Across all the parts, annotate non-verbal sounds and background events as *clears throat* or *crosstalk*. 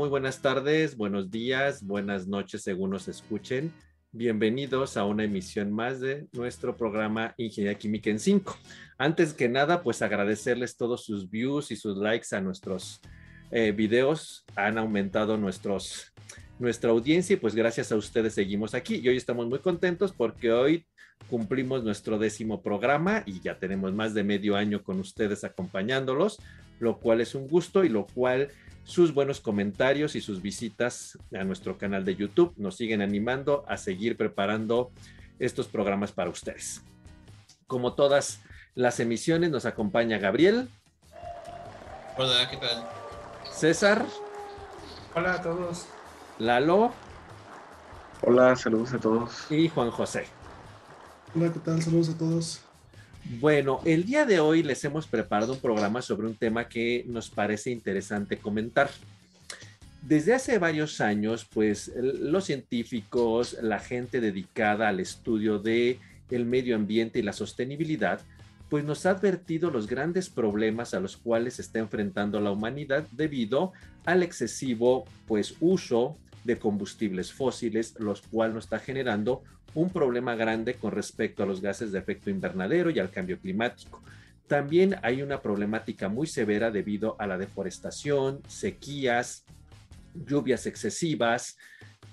Muy buenas tardes, buenos días, buenas noches según nos escuchen. Bienvenidos a una emisión más de nuestro programa Ingeniería Química en 5. Antes que nada, pues agradecerles todos sus views y sus likes a nuestros eh, videos. Han aumentado nuestros, nuestra audiencia y pues gracias a ustedes seguimos aquí. Y hoy estamos muy contentos porque hoy cumplimos nuestro décimo programa y ya tenemos más de medio año con ustedes acompañándolos, lo cual es un gusto y lo cual sus buenos comentarios y sus visitas a nuestro canal de YouTube nos siguen animando a seguir preparando estos programas para ustedes. Como todas las emisiones, nos acompaña Gabriel. Hola, ¿qué tal? César. Hola a todos. Lalo. Hola, saludos a todos. Y Juan José. Hola, ¿qué tal? Saludos a todos. Bueno, el día de hoy les hemos preparado un programa sobre un tema que nos parece interesante comentar. Desde hace varios años, pues los científicos, la gente dedicada al estudio de el medio ambiente y la sostenibilidad, pues nos ha advertido los grandes problemas a los cuales se está enfrentando la humanidad debido al excesivo pues uso de combustibles fósiles, los cuales nos está generando un problema grande con respecto a los gases de efecto invernadero y al cambio climático. También hay una problemática muy severa debido a la deforestación, sequías, lluvias excesivas,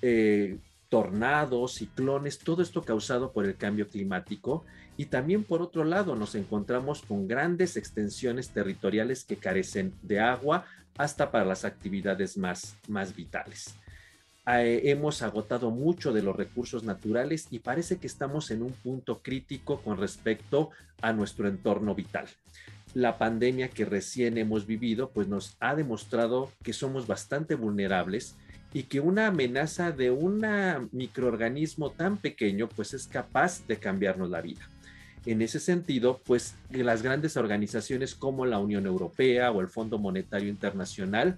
eh, tornados, ciclones, todo esto causado por el cambio climático. Y también por otro lado nos encontramos con grandes extensiones territoriales que carecen de agua hasta para las actividades más, más vitales. Eh, hemos agotado mucho de los recursos naturales y parece que estamos en un punto crítico con respecto a nuestro entorno vital. La pandemia que recién hemos vivido pues nos ha demostrado que somos bastante vulnerables y que una amenaza de un microorganismo tan pequeño pues es capaz de cambiarnos la vida. En ese sentido, pues las grandes organizaciones como la Unión Europea o el Fondo Monetario Internacional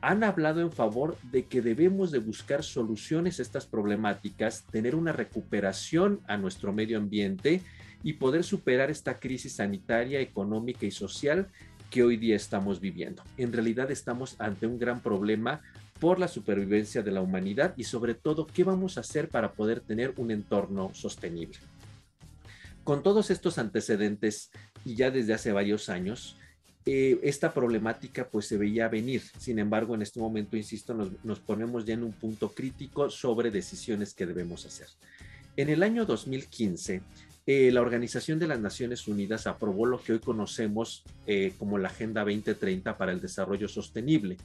han hablado en favor de que debemos de buscar soluciones a estas problemáticas, tener una recuperación a nuestro medio ambiente y poder superar esta crisis sanitaria, económica y social que hoy día estamos viviendo. En realidad estamos ante un gran problema por la supervivencia de la humanidad y sobre todo qué vamos a hacer para poder tener un entorno sostenible. Con todos estos antecedentes y ya desde hace varios años, eh, esta problemática pues se veía venir. Sin embargo, en este momento, insisto, nos, ponemos ya en un punto crítico sobre decisiones que debemos hacer. En el año 2015, eh, la Organización de las Naciones Unidas aprobó lo que hoy conocemos eh, como la Agenda 2030 para el Desarrollo Sostenible,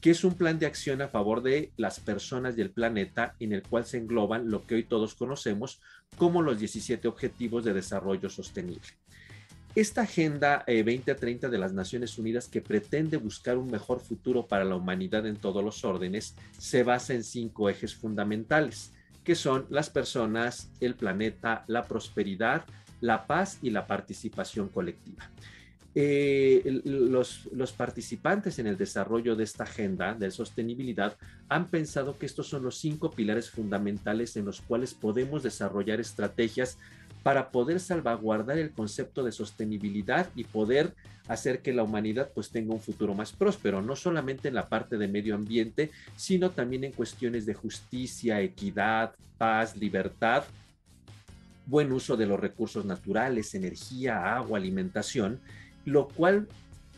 que es un plan de acción a favor de las personas y el planeta en el cual se engloban lo que hoy todos conocemos como los 17 Objetivos de Desarrollo Sostenible. Esta Agenda 2030 eh, de las Naciones Unidas que pretende buscar un mejor futuro para la humanidad en todos los órdenes se basa en cinco ejes fundamentales, que son las personas, el planeta, la prosperidad, la paz y la participación colectiva. Eh, los, participantes en el desarrollo de esta agenda de sostenibilidad han pensado que estos son los cinco pilares fundamentales en los cuales podemos desarrollar estrategias para poder salvaguardar el concepto de sostenibilidad y poder hacer que la humanidad pues tenga un futuro más próspero, no solamente en la parte de medio ambiente, sino también en cuestiones de justicia, equidad, paz, libertad, buen uso de los recursos naturales, energía, agua, alimentación, lo cual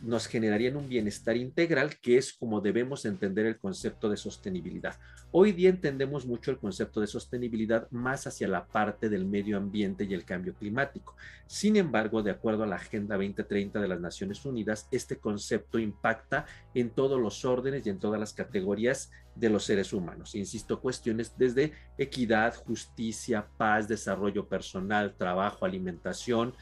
nos generarían un bienestar integral, que es como debemos entender el concepto de sostenibilidad. Hoy día entendemos mucho el concepto de sostenibilidad más hacia la parte del medio ambiente y el cambio climático. Sin embargo, de acuerdo a la Agenda 2030 de las Naciones Unidas, este concepto impacta en todos los órdenes y en todas las categorías de los seres humanos. Insisto, cuestiones desde equidad, justicia, paz, desarrollo personal, trabajo, alimentación,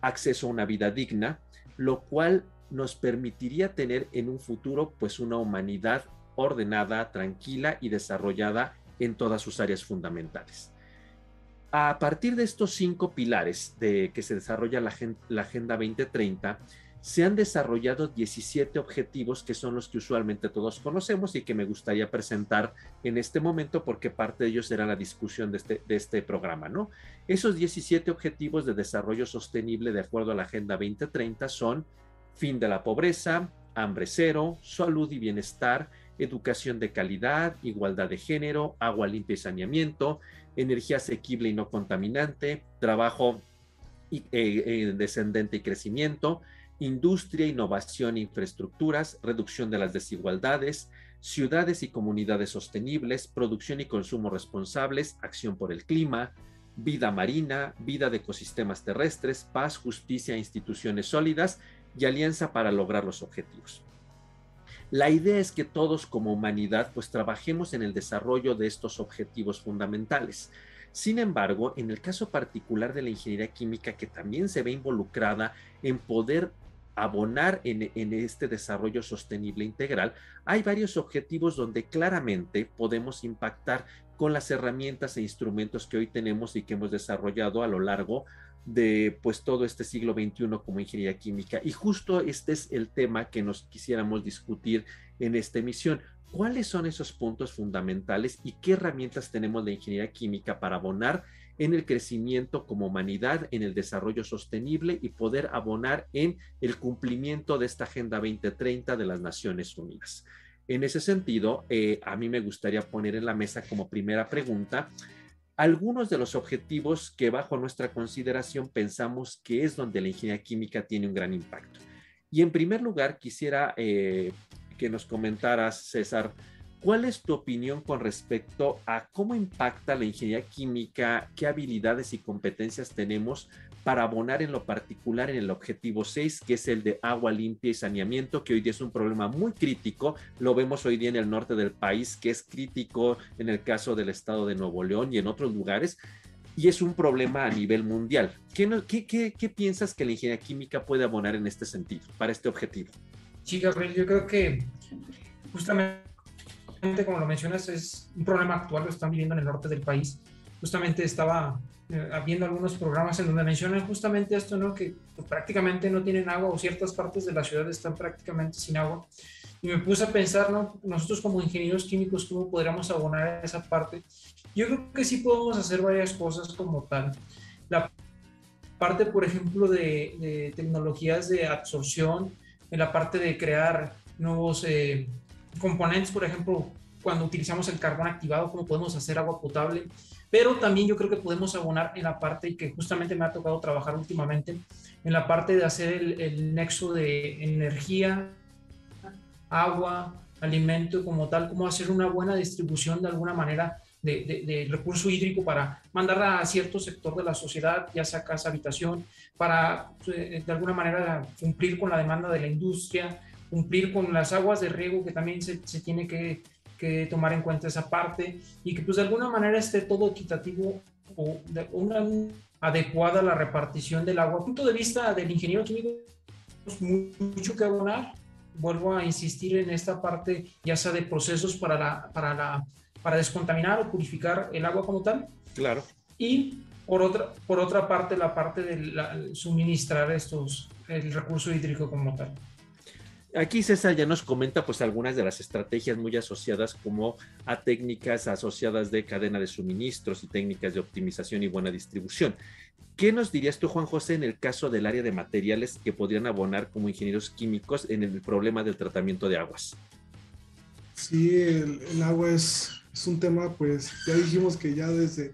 acceso a una vida digna, lo cual nos permitiría tener en un futuro pues una humanidad ordenada, tranquila y desarrollada en todas sus áreas fundamentales. A partir de estos cinco pilares de que se desarrolla la, Agenda 2030, se han desarrollado 17 objetivos que son los que usualmente todos conocemos y que me gustaría presentar en este momento porque parte de ellos será la discusión de este, de este programa, ¿no? Esos 17 objetivos de desarrollo sostenible de acuerdo a la Agenda 2030 son fin de la pobreza, hambre cero, salud y bienestar, educación de calidad, igualdad de género, agua limpia y saneamiento, energía asequible y no contaminante, trabajo eh, eh, descendente y crecimiento, industria, innovación e infraestructuras, reducción de las desigualdades, ciudades y comunidades sostenibles, producción y consumo responsables, acción por el clima, vida marina, vida de ecosistemas terrestres, paz, justicia, instituciones sólidas y alianza para lograr los objetivos. La idea es que todos como humanidad pues trabajemos en el desarrollo de estos objetivos fundamentales. Sin embargo, en el caso particular de la ingeniería química que también se ve involucrada en poder abonar en, en, este desarrollo sostenible integral, hay varios objetivos donde claramente podemos impactar con las herramientas e instrumentos que hoy tenemos y que hemos desarrollado a lo largo de pues todo este siglo XXI como ingeniería química. Y justo este es el tema que nos quisiéramos discutir en esta emisión. ¿Cuáles son esos puntos fundamentales y qué herramientas tenemos de ingeniería química para abonar en el crecimiento como humanidad, en el desarrollo sostenible y poder abonar en el cumplimiento de esta Agenda 2030 de las Naciones Unidas? En ese sentido, eh, a mí me gustaría poner en la mesa como primera pregunta algunos de los objetivos que bajo nuestra consideración pensamos que es donde la ingeniería química tiene un gran impacto. Y en primer lugar, quisiera eh, que nos comentaras, César, ¿cuál es tu opinión con respecto a cómo impacta la ingeniería química, qué habilidades y competencias tenemos para abonar en lo particular en el objetivo 6, que es el de agua limpia y saneamiento, que hoy día es un problema muy crítico. Lo vemos hoy día en el norte del país, que es crítico en el caso del estado de Nuevo León y en otros lugares. Y es un problema a nivel mundial. ¿Qué, piensas que la ingeniería química puede abonar en este sentido, para este objetivo? Sí, Gabriel, yo creo que justamente como lo mencionas, es un problema actual, lo están viviendo en el norte del país. Justamente estaba eh, habiendo algunos programas en donde mencionan justamente esto, ¿no? Que pues, prácticamente no tienen agua o ciertas partes de la ciudad están prácticamente sin agua. Y me puse a pensar, ¿no? Nosotros como ingenieros químicos, ¿cómo podríamos abonar esa parte? Yo creo que sí podemos hacer varias cosas como tal. La parte, por ejemplo, de, de tecnologías de absorción, en la parte de crear nuevos eh, componentes, por ejemplo, cuando utilizamos el carbón activado, cómo podemos hacer agua potable pero también yo creo que podemos abonar en la parte que justamente me ha tocado trabajar últimamente, en la parte de hacer el, nexo de energía, agua, alimento como tal, cómo hacer una buena distribución de alguna manera de, de, recurso hídrico para mandar a cierto sector de la sociedad, ya sea casa, habitación, para eh, de alguna manera cumplir con la demanda de la industria, cumplir con las aguas de riego que también se, se tiene que que tomar en cuenta esa parte y que pues de alguna manera esté todo equitativo o de una adecuada la repartición del agua. Punto de vista del ingeniero químico, pues, mucho que abonar. Vuelvo a insistir en esta parte, ya sea de procesos para, la, para, la, para descontaminar o purificar el agua como tal. Claro. Y por otra, por otra parte, la parte de suministrar estos, el recurso hídrico como tal. Aquí César ya nos comenta pues algunas de las estrategias muy asociadas como a técnicas asociadas de cadena de suministros y técnicas de optimización y buena distribución. ¿Qué nos dirías tú, Juan José, en el caso del área de materiales que podrían abonar como ingenieros químicos en el problema del tratamiento de aguas? Sí, el, agua es, es, un tema, pues ya dijimos que ya desde,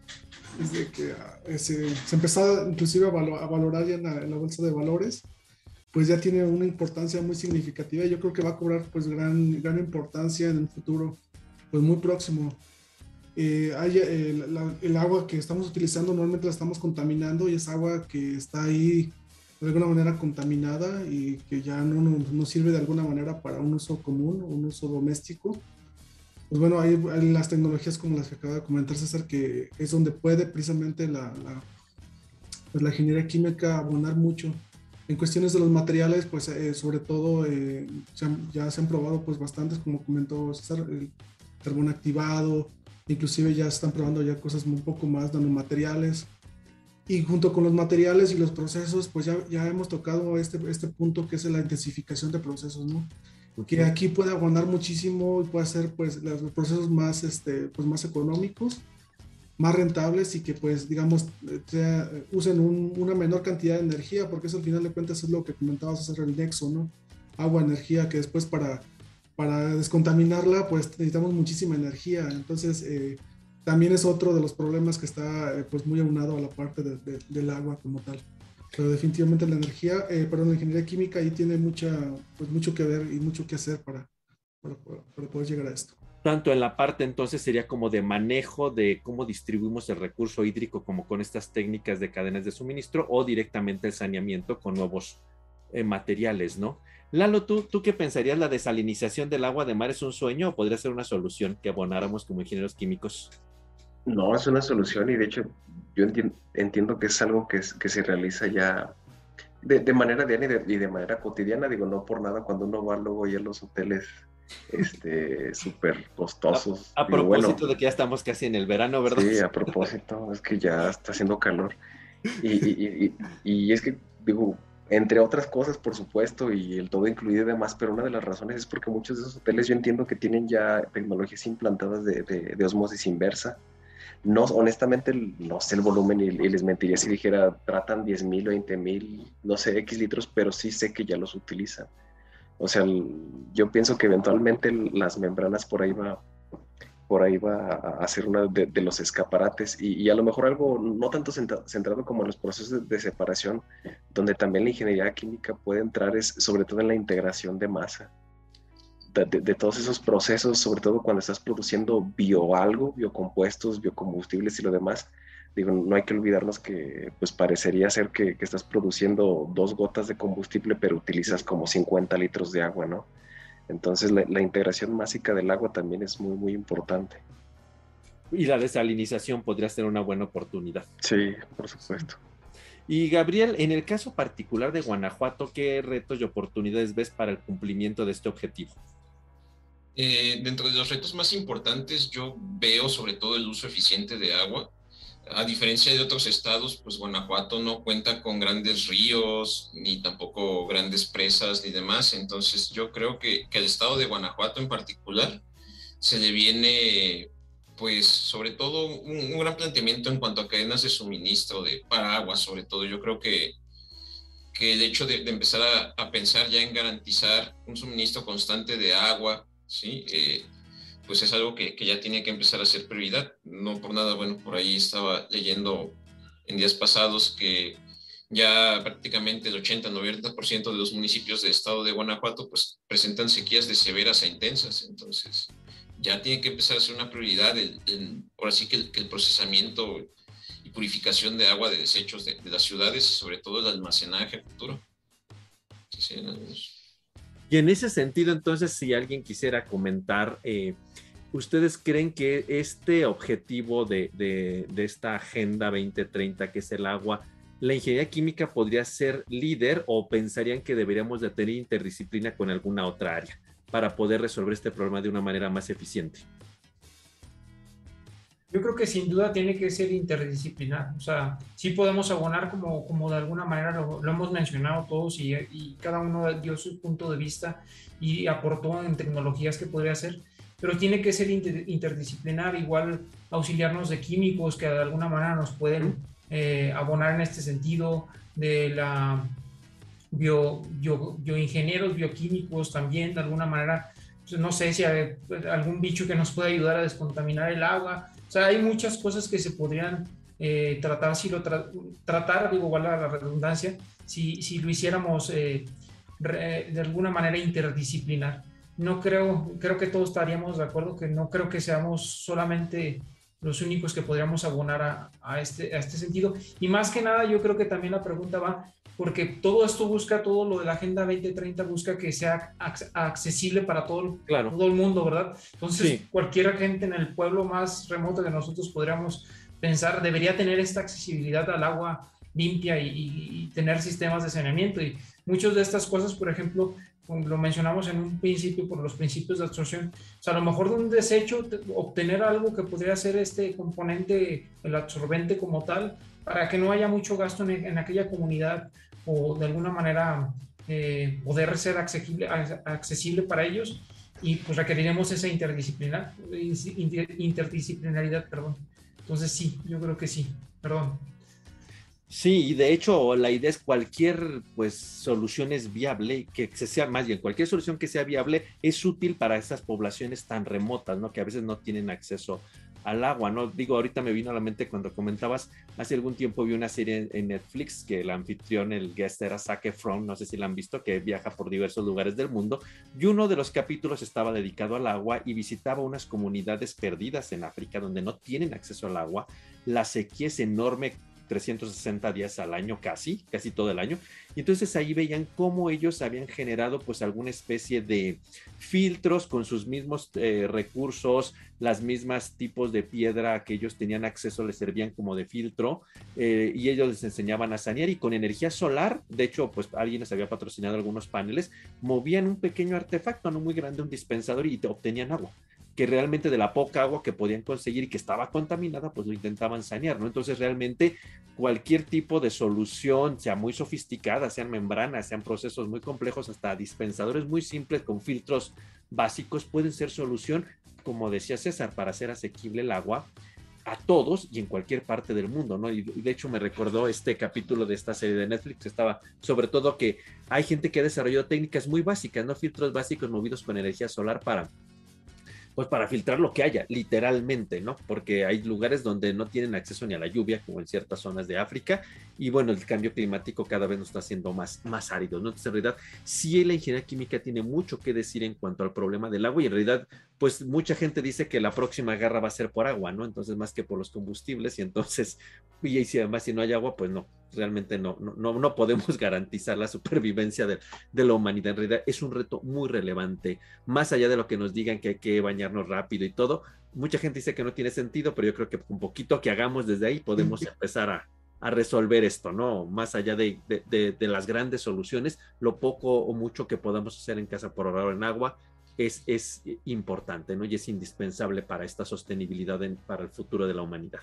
desde que ah, se, se empezó inclusive a, valorar ya en la bolsa de valores, pues ya tiene una importancia muy significativa. Yo creo que va a cobrar pues gran, gran importancia en el futuro, pues muy próximo. Eh, hay, el, agua que estamos utilizando normalmente la estamos contaminando y es agua que está ahí de alguna manera contaminada y que ya no, no, sirve de alguna manera para un uso común, un uso doméstico. Pues bueno, hay, las tecnologías como las que acaba de comentar César, que es donde puede precisamente la, la, pues la ingeniería química abonar mucho en cuestiones de los materiales, pues eh, sobre todo eh, ya se han probado pues bastantes, como comentó César, el carbón activado, inclusive ya están probando ya cosas un poco más nanomateriales. Y junto con los materiales y los procesos, pues ya, ya hemos tocado este, este punto que es la intensificación de procesos, ¿no? Que aquí puede abonar muchísimo y puede ser pues los procesos más, este, pues, más económicos más rentables y que pues digamos usen una menor cantidad de energía porque eso al final de cuentas es lo que comentabas hacer el nexo, ¿no? Agua, energía que después para para descontaminarla, pues necesitamos muchísima energía. Entonces, eh, también es otro de los problemas que está eh, pues muy aunado a la parte del agua como tal. Pero definitivamente la energía, eh, perdón, la ingeniería química ahí tiene mucha, pues mucho que ver y mucho que hacer para, para, para poder llegar a esto tanto en la parte entonces sería como de manejo de cómo distribuimos el recurso hídrico como con estas técnicas de cadenas de suministro o directamente el saneamiento con nuevos eh, materiales, ¿no? Lalo, ¿tú, ¿tú qué pensarías? ¿La desalinización del agua de mar es un sueño o podría ser una solución que abonáramos como ingenieros químicos? No, es una solución y de hecho yo entiendo, que es algo que, se realiza ya de, manera diaria y de, manera cotidiana. Digo, no por nada cuando uno va luego ya a los hoteles este súper costosos. A, propósito de que ya estamos casi en el verano, ¿verdad? Sí, a propósito, es que ya está haciendo calor. Y, y, es que, digo, entre otras cosas, por supuesto, y el todo incluido y demás, pero una de las razones es porque muchos de esos hoteles yo entiendo que tienen ya tecnologías implantadas de, de, osmosis inversa. No, honestamente, no sé el volumen y, les mentiría si dijera tratan 10 mil, 20 mil, no sé, X litros, pero sí sé que ya los utilizan. O sea, yo pienso que eventualmente las membranas por ahí va, por ahí va a ser uno de, los escaparates y, a lo mejor algo no tanto centrado como en los procesos de, separación, donde también la ingeniería química puede entrar es sobre todo en la integración de masa. De, todos esos procesos, sobre todo cuando estás produciendo bioalgo, biocompuestos, biocombustibles y lo demás, digo, no hay que olvidarnos que pues parecería ser que, estás produciendo dos gotas de combustible, pero utilizas como 50 litros de agua, ¿no? Entonces la, integración másica del agua también es muy, muy importante. Y la desalinización podría ser una buena oportunidad. Sí, por supuesto. Y Gabriel, en el caso particular de Guanajuato, ¿qué retos y oportunidades ves para el cumplimiento de este objetivo? Eh, dentro de los retos más importantes, yo veo sobre todo el uso eficiente de agua a diferencia de otros estados, pues Guanajuato no cuenta con grandes ríos, ni tampoco grandes presas, ni demás. Entonces yo creo que, que al estado de Guanajuato en particular se le viene, pues sobre todo un, gran planteamiento en cuanto a cadenas de suministro de, para agua, sobre todo. Yo creo que, que el hecho de, empezar a, pensar ya en garantizar un suministro constante de agua, ¿sí? Eh, pues es algo que, ya tiene que empezar a ser prioridad. No por nada, bueno, por ahí estaba leyendo en días pasados que ya prácticamente el 80-90% de los municipios del estado de Guanajuato pues presentan sequías de severas a intensas. Entonces, ya tiene que empezar a ser una prioridad el, ahora sí que el, procesamiento y purificación de agua de desechos de, las ciudades sobre todo el almacenaje futuro. y en ese sentido, entonces, si alguien quisiera comentar eh, ¿Ustedes creen que este objetivo de, esta Agenda 2030, que es el agua, la ingeniería química podría ser líder o pensarían que deberíamos de tener interdisciplina con alguna otra área para poder resolver este problema de una manera más eficiente? Yo creo que sin duda tiene que ser interdisciplinar. O sea, sí podemos abonar como, como de alguna manera lo, hemos mencionado todos y, cada uno dio su punto de vista y aportó en tecnologías que podría hacer pero tiene que ser interdisciplinar, igual auxiliarnos de químicos que de alguna manera nos pueden eh, abonar en este sentido, de la bio, bioingenieros, bioquímicos también, de alguna manera, pues, no sé si hay algún bicho que nos pueda ayudar a descontaminar el agua, o sea, hay muchas cosas que se podrían eh, tratar, si lo tratar, digo, a la redundancia, si, si lo hiciéramos eh, de alguna manera interdisciplinar no creo, creo que todos estaríamos de acuerdo que no creo que seamos solamente los únicos que podríamos abonar a, este, a este sentido. Y más que nada, yo creo que también la pregunta va, porque todo esto busca, todo lo de la Agenda 2030 busca que sea accesible para todo, claro. todo el mundo, ¿verdad? Entonces, cualquier gente en el pueblo más remoto que nosotros podríamos pensar debería tener esta accesibilidad al agua limpia y, y tener sistemas de saneamiento. Y muchas de estas cosas, por ejemplo, como lo mencionamos en un principio por los principios de absorción, o sea, a lo mejor de un desecho obtener algo que podría ser este componente, el absorbente como tal, para que no haya mucho gasto en, aquella comunidad o de alguna manera eh, poder ser accesible, accesible para ellos y pues requeriremos esa interdisciplinar, interdisciplinaridad, perdón. Entonces sí, yo creo que sí, perdón. Sí, y de hecho la idea es cualquier pues solución es viable, que se sea más bien cualquier solución que sea viable es útil para esas poblaciones tan remotas, ¿no? Que a veces no tienen acceso al agua, ¿no? Digo, ahorita me vino a la mente cuando comentabas, hace algún tiempo vi una serie en Netflix que el anfitrión, el guest era Zac Efron, no sé si la han visto, que viaja por diversos lugares del mundo, y uno de los capítulos estaba dedicado al agua y visitaba unas comunidades perdidas en África donde no tienen acceso al agua, la sequía es enorme 360 días al año casi, casi todo el año. Y entonces ahí veían cómo ellos habían generado pues alguna especie de filtros con sus mismos eh, recursos, las mismas tipos de piedra que ellos tenían acceso les servían como de filtro eh, y ellos les enseñaban a sanear y con energía solar, de hecho pues alguien les había patrocinado algunos paneles, movían un pequeño artefacto, no muy grande, un dispensador y te obtenían agua que realmente de la poca agua que podían conseguir y que estaba contaminada, pues lo intentaban sanear, ¿no? Entonces realmente cualquier tipo de solución, sea muy sofisticada, sean membranas, sean procesos muy complejos, hasta dispensadores muy simples con filtros básicos, pueden ser solución, como decía César, para hacer asequible el agua a todos y en cualquier parte del mundo, ¿no? Y de hecho me recordó este capítulo de esta serie de Netflix, estaba sobre todo que hay gente que ha desarrollado técnicas muy básicas, ¿no? Filtros básicos movidos con energía solar para pues para filtrar lo que haya, literalmente, ¿no? Porque hay lugares donde no tienen acceso ni a la lluvia, como en ciertas zonas de África, y bueno, el cambio climático cada vez nos está haciendo más, más árido, ¿no? Entonces, en realidad, sí la ingeniería química tiene mucho que decir en cuanto al problema del agua, y en realidad, pues mucha gente dice que la próxima guerra va a ser por agua, ¿no? Entonces, más que por los combustibles, y entonces, *laughs* y si además si no hay agua, pues no, realmente no, no, no podemos *laughs* garantizar la supervivencia de, de, la humanidad. En realidad es un reto muy relevante, más allá de lo que nos digan que hay que bañarnos rápido y todo. Mucha gente dice que no tiene sentido, pero yo creo que un poquito que hagamos desde ahí podemos empezar a, a resolver esto, ¿no? Más allá de, de, de, las grandes soluciones, lo poco o mucho que podamos hacer en casa por ahorrar en agua es, es importante, ¿no? Y es indispensable para esta sostenibilidad en, para el futuro de la humanidad.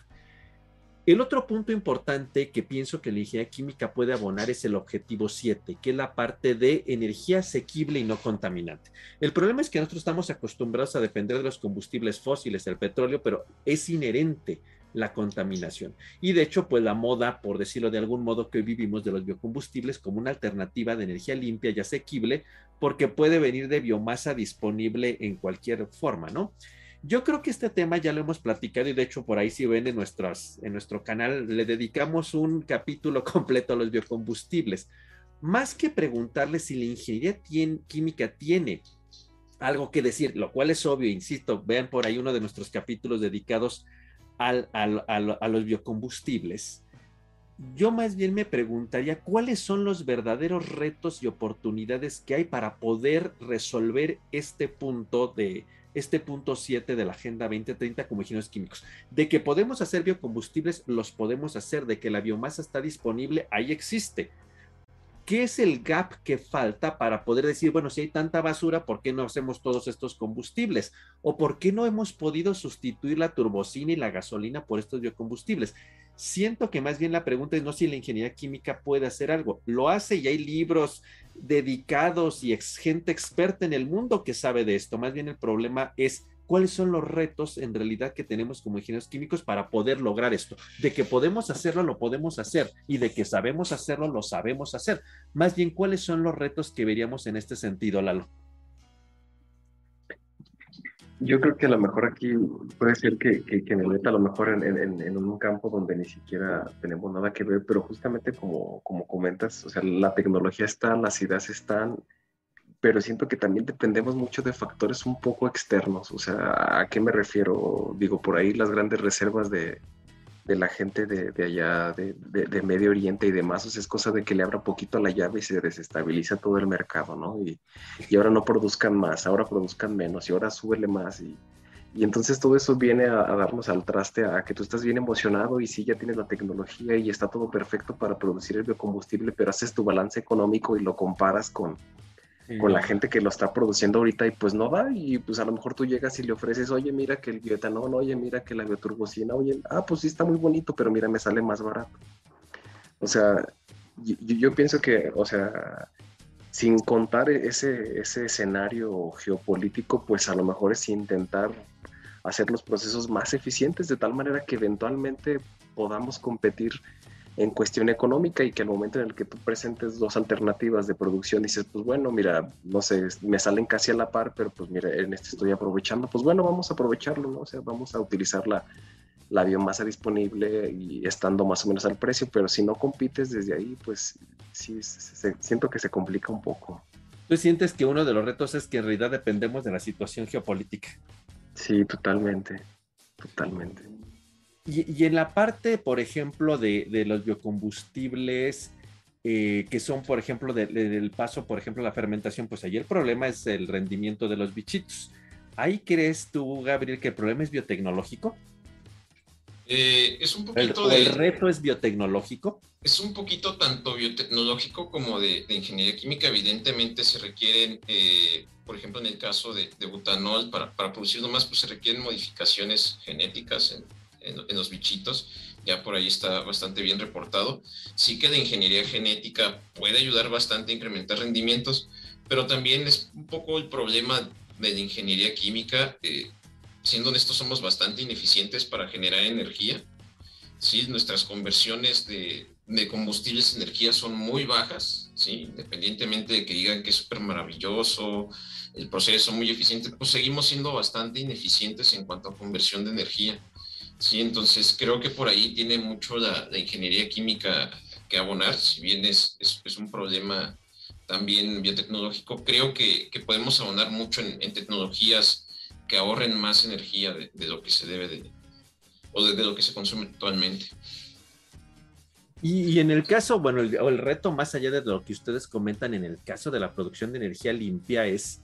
El otro punto importante que pienso que la ingeniería química puede abonar es el objetivo 7, que es la parte de energía asequible y no contaminante. El problema es que nosotros estamos acostumbrados a depender de los combustibles fósiles, el petróleo, pero es inherente la contaminación. Y de hecho, pues la moda, por decirlo de algún modo, que hoy vivimos de los biocombustibles como una alternativa de energía limpia y asequible, porque puede venir de biomasa disponible en cualquier forma, ¿no? Yo creo que este tema ya lo hemos platicado y de hecho por ahí si ven en, nuestras, en nuestro canal le dedicamos un capítulo *laughs* completo a los biocombustibles. Más que preguntarle si la ingeniería química tiene algo que decir, lo cual es obvio, insisto, vean por ahí uno de nuestros capítulos dedicados al, a los biocombustibles. Yo más bien me preguntaría cuáles son los verdaderos retos y oportunidades que hay para poder resolver este punto de, este punto 7 de la Agenda 2030 como ingenieros químicos. De que podemos hacer biocombustibles, los podemos hacer. De que la biomasa está disponible, ahí existe. ¿Qué es el gap que falta para poder decir, bueno, si hay tanta basura, ¿por qué no hacemos todos estos combustibles? ¿O por qué no hemos podido sustituir la turbocina y la gasolina por estos biocombustibles? Siento que más bien la pregunta es no si la ingeniería química puede hacer algo. Lo hace y hay libros dedicados y gente experta en el mundo que sabe de esto. Más bien el problema es cuáles son los retos en realidad que tenemos como ingenieros químicos para poder lograr esto. De que podemos hacerlo, lo podemos hacer. Y de que sabemos hacerlo, lo sabemos hacer. Más bien, ¿cuáles son los retos que veríamos en este sentido, Lalo? Yo creo que a lo mejor aquí puede ser que, que, me meta a lo mejor en, un campo donde ni siquiera tenemos nada que ver, pero justamente como, como comentas, o sea, la tecnología está, las ideas están, pero siento que también dependemos mucho de factores un poco externos, o sea, ¿a qué me refiero? Digo, por ahí las grandes reservas de, de la gente de, de allá, de, de, Medio Oriente y demás, o sea, es cosa de que le abra poquito la llave y se desestabiliza todo el mercado, ¿no? Y, y ahora no produzcan más, ahora produzcan menos y ahora súbele más y, y entonces todo eso viene a, a, darnos al traste a que tú estás bien emocionado y sí, ya tienes la tecnología y está todo perfecto para producir el biocombustible, pero haces tu balance económico y lo comparas con, con la gente que lo está produciendo ahorita y pues no va y pues a lo mejor tú llegas y le ofreces, oye, mira que el bioetanol, oye, mira que la bioturbocina, oye, ah, pues sí está muy bonito, pero mira, me sale más barato. O sea, yo, yo pienso que, o sea, sin contar ese, ese escenario geopolítico, pues a lo mejor es intentar hacer los procesos más eficientes de tal manera que eventualmente podamos competir en cuestión económica y que al momento en el que tú presentes dos alternativas de producción dices, pues bueno, mira, no sé, me salen casi a la par, pero pues mira, en este estoy aprovechando, pues bueno, vamos a aprovecharlo, ¿no? O sea, vamos a utilizar la, la biomasa disponible y estando más o menos al precio, pero si no compites desde ahí, pues sí, siento que se complica un poco. ¿Tú sientes que uno de los retos es que en realidad dependemos de la situación geopolítica? Sí, totalmente, totalmente. Y, en la parte, por ejemplo, de, los biocombustibles, eh, que son, por ejemplo, del paso, por ejemplo, la fermentación, pues ahí el problema es el rendimiento de los bichitos. ¿Ahí crees tú, Gabriel, que el problema es biotecnológico? Eh, es un poquito de... ¿El reto es biotecnológico? Es un poquito tanto biotecnológico como de, ingeniería química. Evidentemente se requieren, eh, por ejemplo, en el caso de, butanol, para, para producirlo más, pues se requieren modificaciones genéticas en, en, los bichitos, ya por ahí está bastante bien reportado. Sí que la ingeniería genética puede ayudar bastante a incrementar rendimientos, pero también es un poco el problema de la ingeniería química. Eh, siendo honestos, somos bastante ineficientes para generar energía. Sí, nuestras conversiones de, combustibles de energía son muy bajas, ¿sí? independientemente de que digan que es súper maravilloso, el proceso muy eficiente, pues seguimos siendo bastante ineficientes en cuanto a conversión de energía. Sí, entonces creo que por ahí tiene mucho la, ingeniería química que abonar, si bien es, es, un problema también biotecnológico, creo que, que podemos abonar mucho en, tecnologías que ahorren más energía de, lo que se debe de, o de, lo que se consume actualmente. Y, en el caso, bueno, el, el, reto más allá de lo que ustedes comentan en el caso de la producción de energía limpia es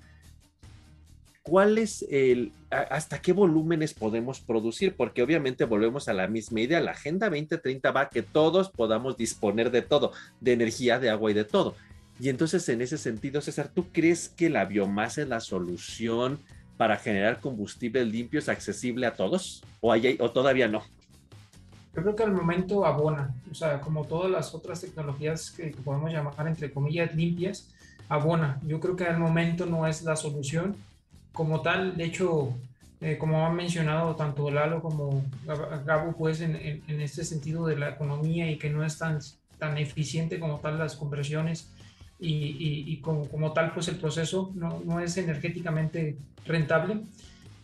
¿cuál es el, hasta qué volúmenes podemos producir? Porque obviamente volvemos a la misma idea, la Agenda 2030 va a que todos podamos disponer de todo, de energía, de agua y de todo. Y entonces en ese sentido, César, ¿tú crees que la biomasa es la solución para generar combustibles limpios accesible a todos? ¿O, hay, o todavía no? Yo creo que al momento abona, o sea, como todas las otras tecnologías que podemos llamar entre comillas limpias, abona. Yo creo que al momento no es la solución como tal, de hecho, eh, como han mencionado tanto Lalo como Gabo, pues en, en, este sentido de la economía y que no es tan, tan eficiente como tal las conversiones y, y, como, como, tal, pues el proceso no, no, es energéticamente rentable.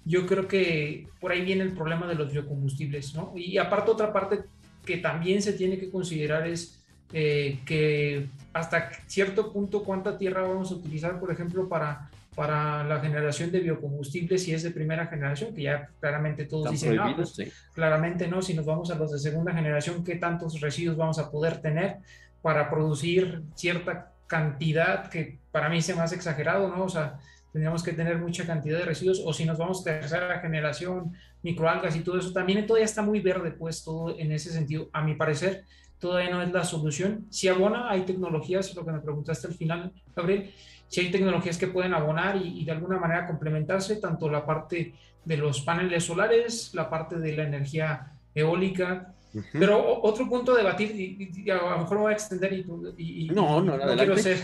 Yo creo que por ahí viene el problema de los biocombustibles, ¿no? Y aparte otra parte que también se tiene que considerar es eh, que hasta cierto punto cuánta tierra vamos a utilizar, por ejemplo, para para la generación de biocombustibles si es de primera generación, que ya claramente todos dicen, no, pues, claramente no, si nos vamos a los de segunda generación, ¿qué tantos residuos vamos a poder tener para producir cierta cantidad que para mí se me hace exagerado, ¿no? O sea, tendríamos que tener mucha cantidad de residuos, o si nos vamos a tercera generación, microalgas y todo eso, también todavía está muy verde, pues todo en ese sentido, a mi parecer, todavía no es la solución. Si abona, hay tecnologías, lo que me preguntaste al final, Gabriel, si hay tecnologías que pueden abonar y, de alguna manera complementarse, tanto la parte de los paneles solares, la parte de la energía eólica. Pero otro punto a debatir, y, a lo mejor voy a extender y, no, no, no quiero ser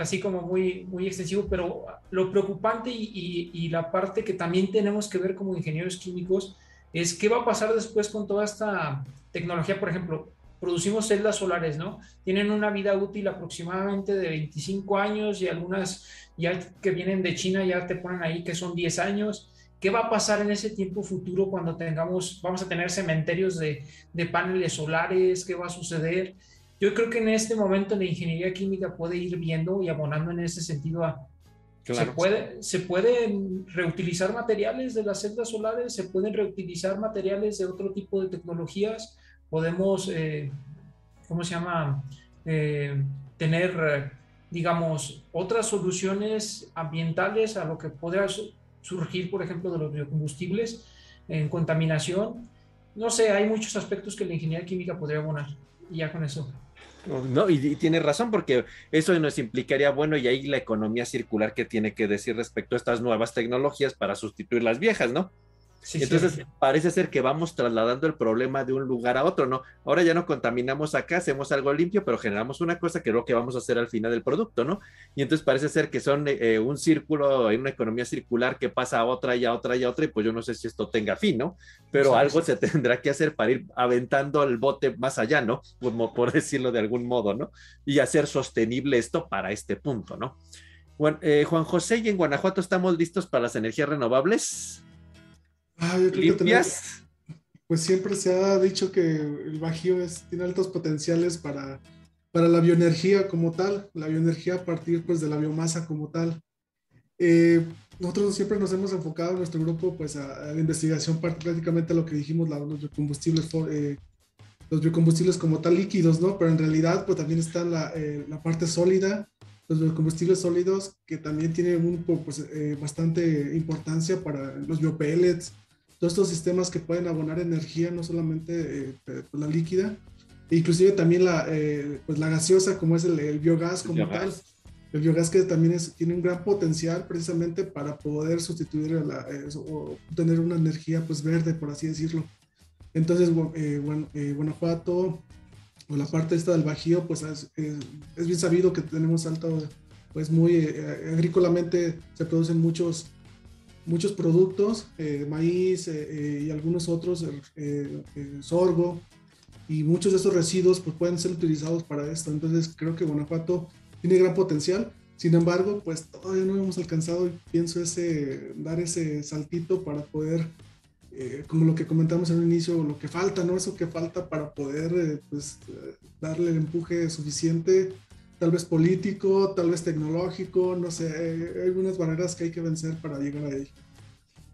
así como muy, muy extensivo, pero lo preocupante y, la parte que también tenemos que ver como ingenieros químicos es qué va a pasar después con toda esta tecnología, por ejemplo, producimos celdas solares, ¿no? Tienen una vida útil aproximadamente de 25 años y algunas ya que vienen de China ya te ponen ahí que son 10 años. ¿Qué va a pasar en ese tiempo futuro cuando tengamos, vamos a tener cementerios de, de paneles solares? ¿Qué va a suceder? Yo creo que en este momento la ingeniería química puede ir viendo y abonando en ese sentido a, Se, puede, se pueden reutilizar materiales de las celdas solares, se pueden reutilizar materiales de otro tipo de tecnologías, podemos, eh, ¿cómo se llama?, eh, tener, digamos, otras soluciones ambientales a lo que podría surgir, por ejemplo, de los biocombustibles en contaminación. No sé, hay muchos aspectos que la ingeniería química podría abonar. Y ya con eso. No, y, tiene razón, porque eso nos implicaría, bueno, y ahí la economía circular que tiene que decir respecto a estas nuevas tecnologías para sustituir las viejas, ¿no? Entonces, parece ser que vamos trasladando el problema de un lugar a otro, ¿no? Ahora ya no contaminamos acá, hacemos algo limpio, pero generamos una cosa que es lo que vamos a hacer al final del producto, ¿no? Y entonces parece ser que son eh, un círculo, hay una economía circular que pasa a otra y a otra y a otra, y pues yo no sé si esto tenga fin, ¿no? Pero algo se *laughs* tendrá que hacer para ir aventando el bote más allá, ¿no? Como por decirlo de algún modo, ¿no? Y hacer sostenible esto para este punto, ¿no? Juan, eh, Juan José, ¿y en Guanajuato estamos listos para las energías renovables? Ah, yo creo que pues siempre se ha dicho que el Bajío es, tiene altos potenciales para, para la bioenergía como tal, la bioenergía a partir pues de la biomasa como tal. Eh, nosotros siempre nos hemos enfocado en nuestro grupo pues a, la investigación prácticamente a lo que dijimos, la, los biocombustibles, eh, los biocombustibles como tal líquidos, ¿no? Pero en realidad pues también está la, eh, la parte sólida, los biocombustibles sólidos que también tienen un, pues, bastante importancia para los biopellets, todos estos sistemas que pueden abonar energía, no solamente eh, pues, la líquida, e inclusive también la, eh, pues la gaseosa, como es el, biogás como tal. El biogás que también es, tiene un gran potencial precisamente para poder sustituir a la, o tener una energía pues verde, por así decirlo. Entonces, eh, bueno, Guanajuato o la parte esta del Bajío, pues es, es, bien sabido que tenemos alto, pues muy agrícolamente se producen muchos muchos productos, eh, maíz eh, eh, y algunos otros, sorgo, y muchos de esos residuos pues, pueden ser utilizados para esto. Entonces creo que Guanajuato tiene gran potencial. Sin embargo, pues todavía no hemos alcanzado, pienso, ese, dar ese saltito para poder, como lo que comentamos en un inicio, lo que falta, ¿no? Eso que falta para poder, pues, darle el empuje suficiente tal vez político, tal vez tecnológico, no sé, hay algunas barreras que hay que vencer para llegar a ahí.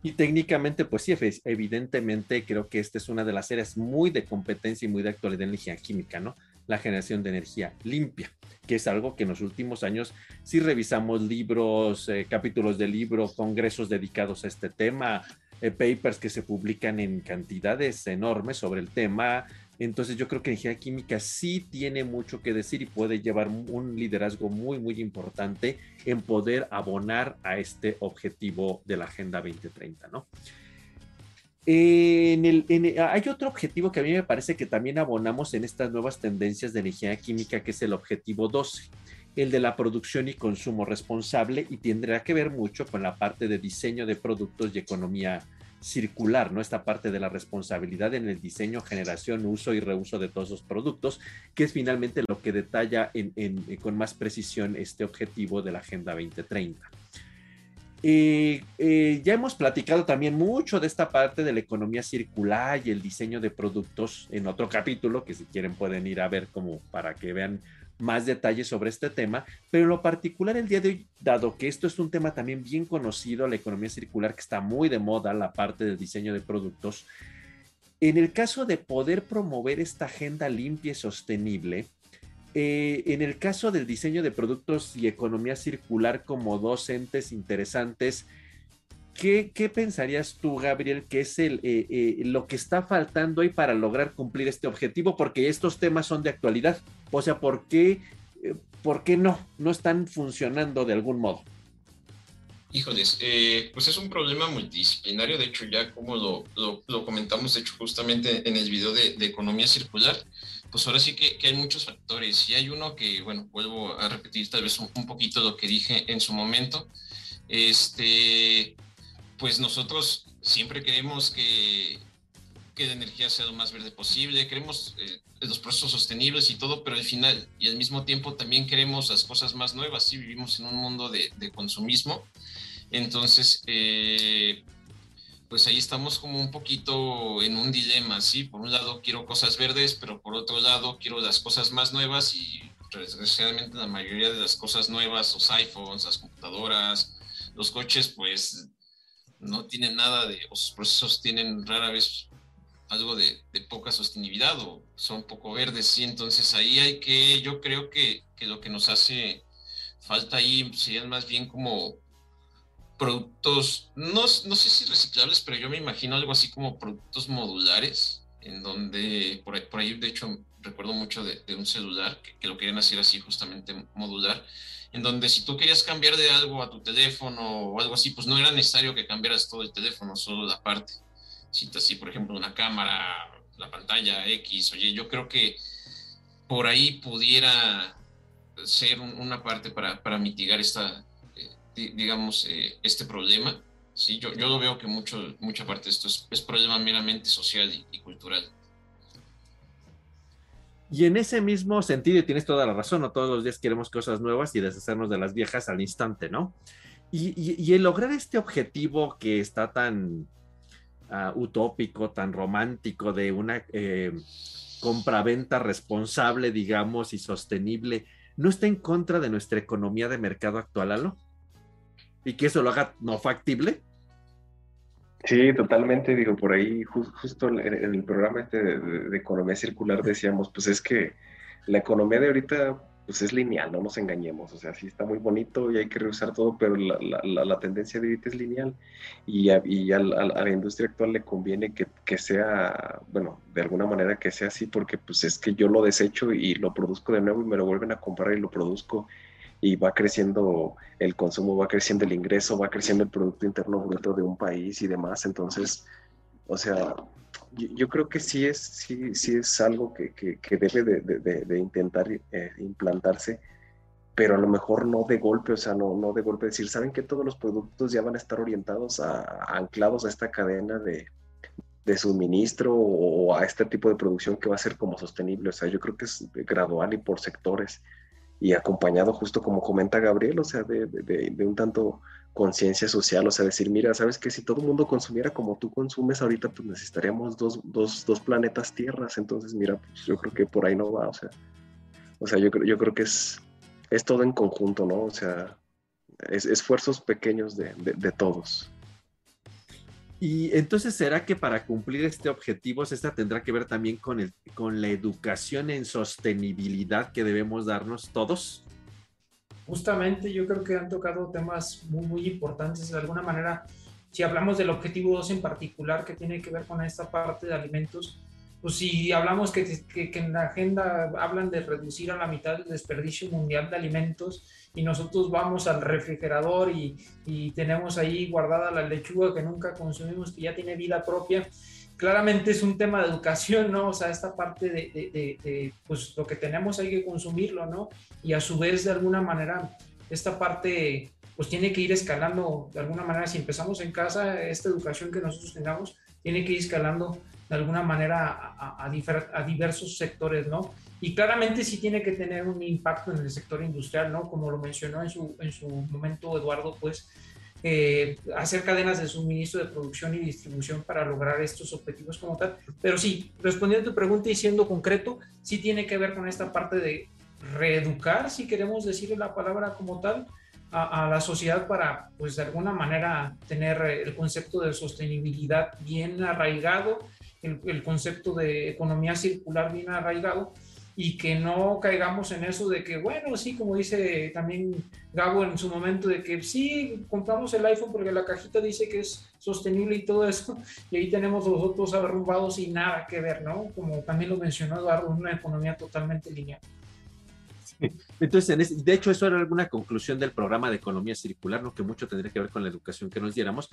Y técnicamente, pues sí, evidentemente creo que esta es una de las áreas muy de competencia y muy de actualidad en energía química, ¿no? La generación de energía limpia, que es algo que en los últimos años, si revisamos libros, eh, capítulos de libros, congresos dedicados a este tema, eh, papers que se publican en cantidades enormes sobre el tema, entonces yo creo que ingeniería química sí tiene mucho que decir y puede llevar un liderazgo muy, muy importante en poder abonar a este objetivo de la Agenda 2030, ¿no? En el, hay otro objetivo que a mí me parece que también abonamos en estas nuevas tendencias de ingeniería química, que es el objetivo 12, el de la producción y consumo responsable, y tendrá que ver mucho con la parte de diseño de productos y economía circular, ¿no? Esta parte de la responsabilidad en el diseño, generación, uso y reuso de todos los productos, que es finalmente lo que detalla con más precisión este objetivo de la Agenda 2030. Eh, eh, ya hemos platicado también mucho de esta parte de la economía circular y el diseño de productos en otro capítulo, que si quieren pueden ir a ver como para que vean más detalles sobre este tema, pero en lo particular el día de hoy, dado que esto es un tema también bien conocido, la economía circular que está muy de moda, la parte del diseño de productos, en el caso de poder promover esta agenda limpia y sostenible, eh, en el caso del diseño de productos y economía circular como dos entes interesantes, ¿Qué, pensarías tú, Gabriel, que es el, eh, eh, lo que está faltando ahí para lograr cumplir este objetivo? Porque estos temas son de actualidad. O sea, ¿por qué, eh, ¿por qué no? No están funcionando de algún modo. Híjoles, pues es un problema multidisciplinario. De hecho, ya como lo, lo, comentamos, de hecho, justamente en el video de, economía circular, pues ahora sí que, que, hay muchos factores. Y hay uno que, bueno, vuelvo a repetir tal vez un, un poquito lo que dije en su momento. Este pues nosotros siempre queremos que, que la energía sea lo más verde posible, queremos eh, los procesos sostenibles y todo, pero al final y al mismo tiempo también queremos las cosas más nuevas, sí vivimos en un mundo de, consumismo, entonces eh, pues ahí estamos como un poquito en un dilema, ¿sí? Por un lado quiero cosas verdes, pero por otro lado quiero las cosas más nuevas y desgraciadamente la mayoría de las cosas nuevas, los iPhones, las computadoras, los coches, pues no tienen nada de, o sus procesos tienen rara vez algo de, poca sostenibilidad o son poco verdes, sí, entonces ahí hay que, yo creo que, lo que nos hace falta ahí serían más bien como productos, no, no sé si reciclables, pero yo me imagino algo así como productos modulares, en donde, por ahí, por ahí de hecho recuerdo mucho de, un celular que, lo querían hacer así justamente modular, en donde si tú querías cambiar de algo a tu teléfono o algo así, pues no era necesario que cambiaras todo el teléfono, solo la parte. citas, sí, por ejemplo, una cámara, la pantalla X, oye, yo creo que por ahí pudiera ser una parte para, para mitigar esta, eh, digamos, eh, este problema. Sí, yo, yo lo veo que mucho, mucha parte de esto es, problema meramente social y, cultural. Y en ese mismo sentido, y tienes toda la razón, no todos los días queremos cosas nuevas y deshacernos de las viejas al instante, ¿no? Y, y, el lograr este objetivo que está tan uh, utópico, tan romántico de una eh, compraventa responsable, digamos, y sostenible, ¿no está en contra de nuestra economía de mercado actual, Alo? Y que eso lo haga no factible. Sí, totalmente, digo, por ahí justo en, el programa este de, economía circular decíamos, pues es que la economía de ahorita pues es lineal, no nos engañemos, o sea, sí está muy bonito y hay que reusar todo, pero la, la, la tendencia de ahorita es lineal y, a, y a, la industria actual le conviene que, sea, bueno, de alguna manera que sea así, porque pues es que yo lo desecho y lo produzco de nuevo y me lo vuelven a comprar y lo produzco y va creciendo el consumo, va creciendo el ingreso, va creciendo el Producto Interno Bruto de un país y demás, entonces, o sea, yo, creo que sí es, sí, sí es algo que, que, debe de, intentar eh, implantarse, pero a lo mejor no de golpe, o sea, no, no de golpe decir, ¿saben que todos los productos ya van a estar orientados a, anclados a esta cadena de, de suministro o a este tipo de producción que va a ser como sostenible? O sea, yo creo que es gradual y por sectores y acompañado justo como comenta Gabriel, o sea, de, de, un tanto conciencia social, o sea, decir, mira, sabes que si todo el mundo consumiera como tú consumes ahorita, pues necesitaríamos dos, dos, dos planetas tierras, entonces mira, pues yo creo que por ahí no va, o sea, o sea, yo, yo creo que es, es todo en conjunto, ¿no? O sea, es, esfuerzos pequeños de, de, todos. Y entonces, ¿será que para cumplir este objetivo, esta tendrá que ver también con, el, con la educación en sostenibilidad que debemos darnos todos? justamente yo creo que han tocado temas muy, muy importantes. De alguna manera, si hablamos del objetivo 2 en particular, que tiene que ver con esta parte de alimentos, pues si hablamos que, que, en la agenda hablan de reducir a la mitad el desperdicio mundial de alimentos y nosotros vamos al refrigerador y, y tenemos ahí guardada la lechuga que nunca consumimos, que ya tiene vida propia, claramente es un tema de educación, ¿no? O sea, esta parte de, de, de, pues lo que tenemos hay que consumirlo, ¿no? Y a su vez, de alguna manera, esta parte, pues tiene que ir escalando, de alguna manera, si empezamos en casa, esta educación que nosotros tengamos, tiene que ir escalando de alguna manera a, a, a diversos sectores, ¿no? Y claramente sí tiene que tener un impacto en el sector industrial, ¿no? Como lo mencionó en su, en su momento Eduardo, pues eh, hacer cadenas de suministro, de producción y distribución para lograr estos objetivos como tal. Pero sí, respondiendo a tu pregunta y siendo concreto, sí tiene que ver con esta parte de reeducar, si queremos decirle la palabra como tal, a, la sociedad para, pues de alguna manera, tener el concepto de sostenibilidad bien arraigado, el concepto de economía circular bien arraigado y que no caigamos en eso de que, bueno, sí, como dice también Gabo en su momento, de que sí, compramos el iPhone porque la cajita dice que es sostenible y todo eso, *laughs* y ahí tenemos los otros arrumbados y nada que ver, ¿no? Como también lo mencionó Eduardo, una economía totalmente lineal. Entonces, de hecho, eso era alguna conclusión del programa de economía circular, ¿no? que mucho tendría que ver con la educación que nos diéramos,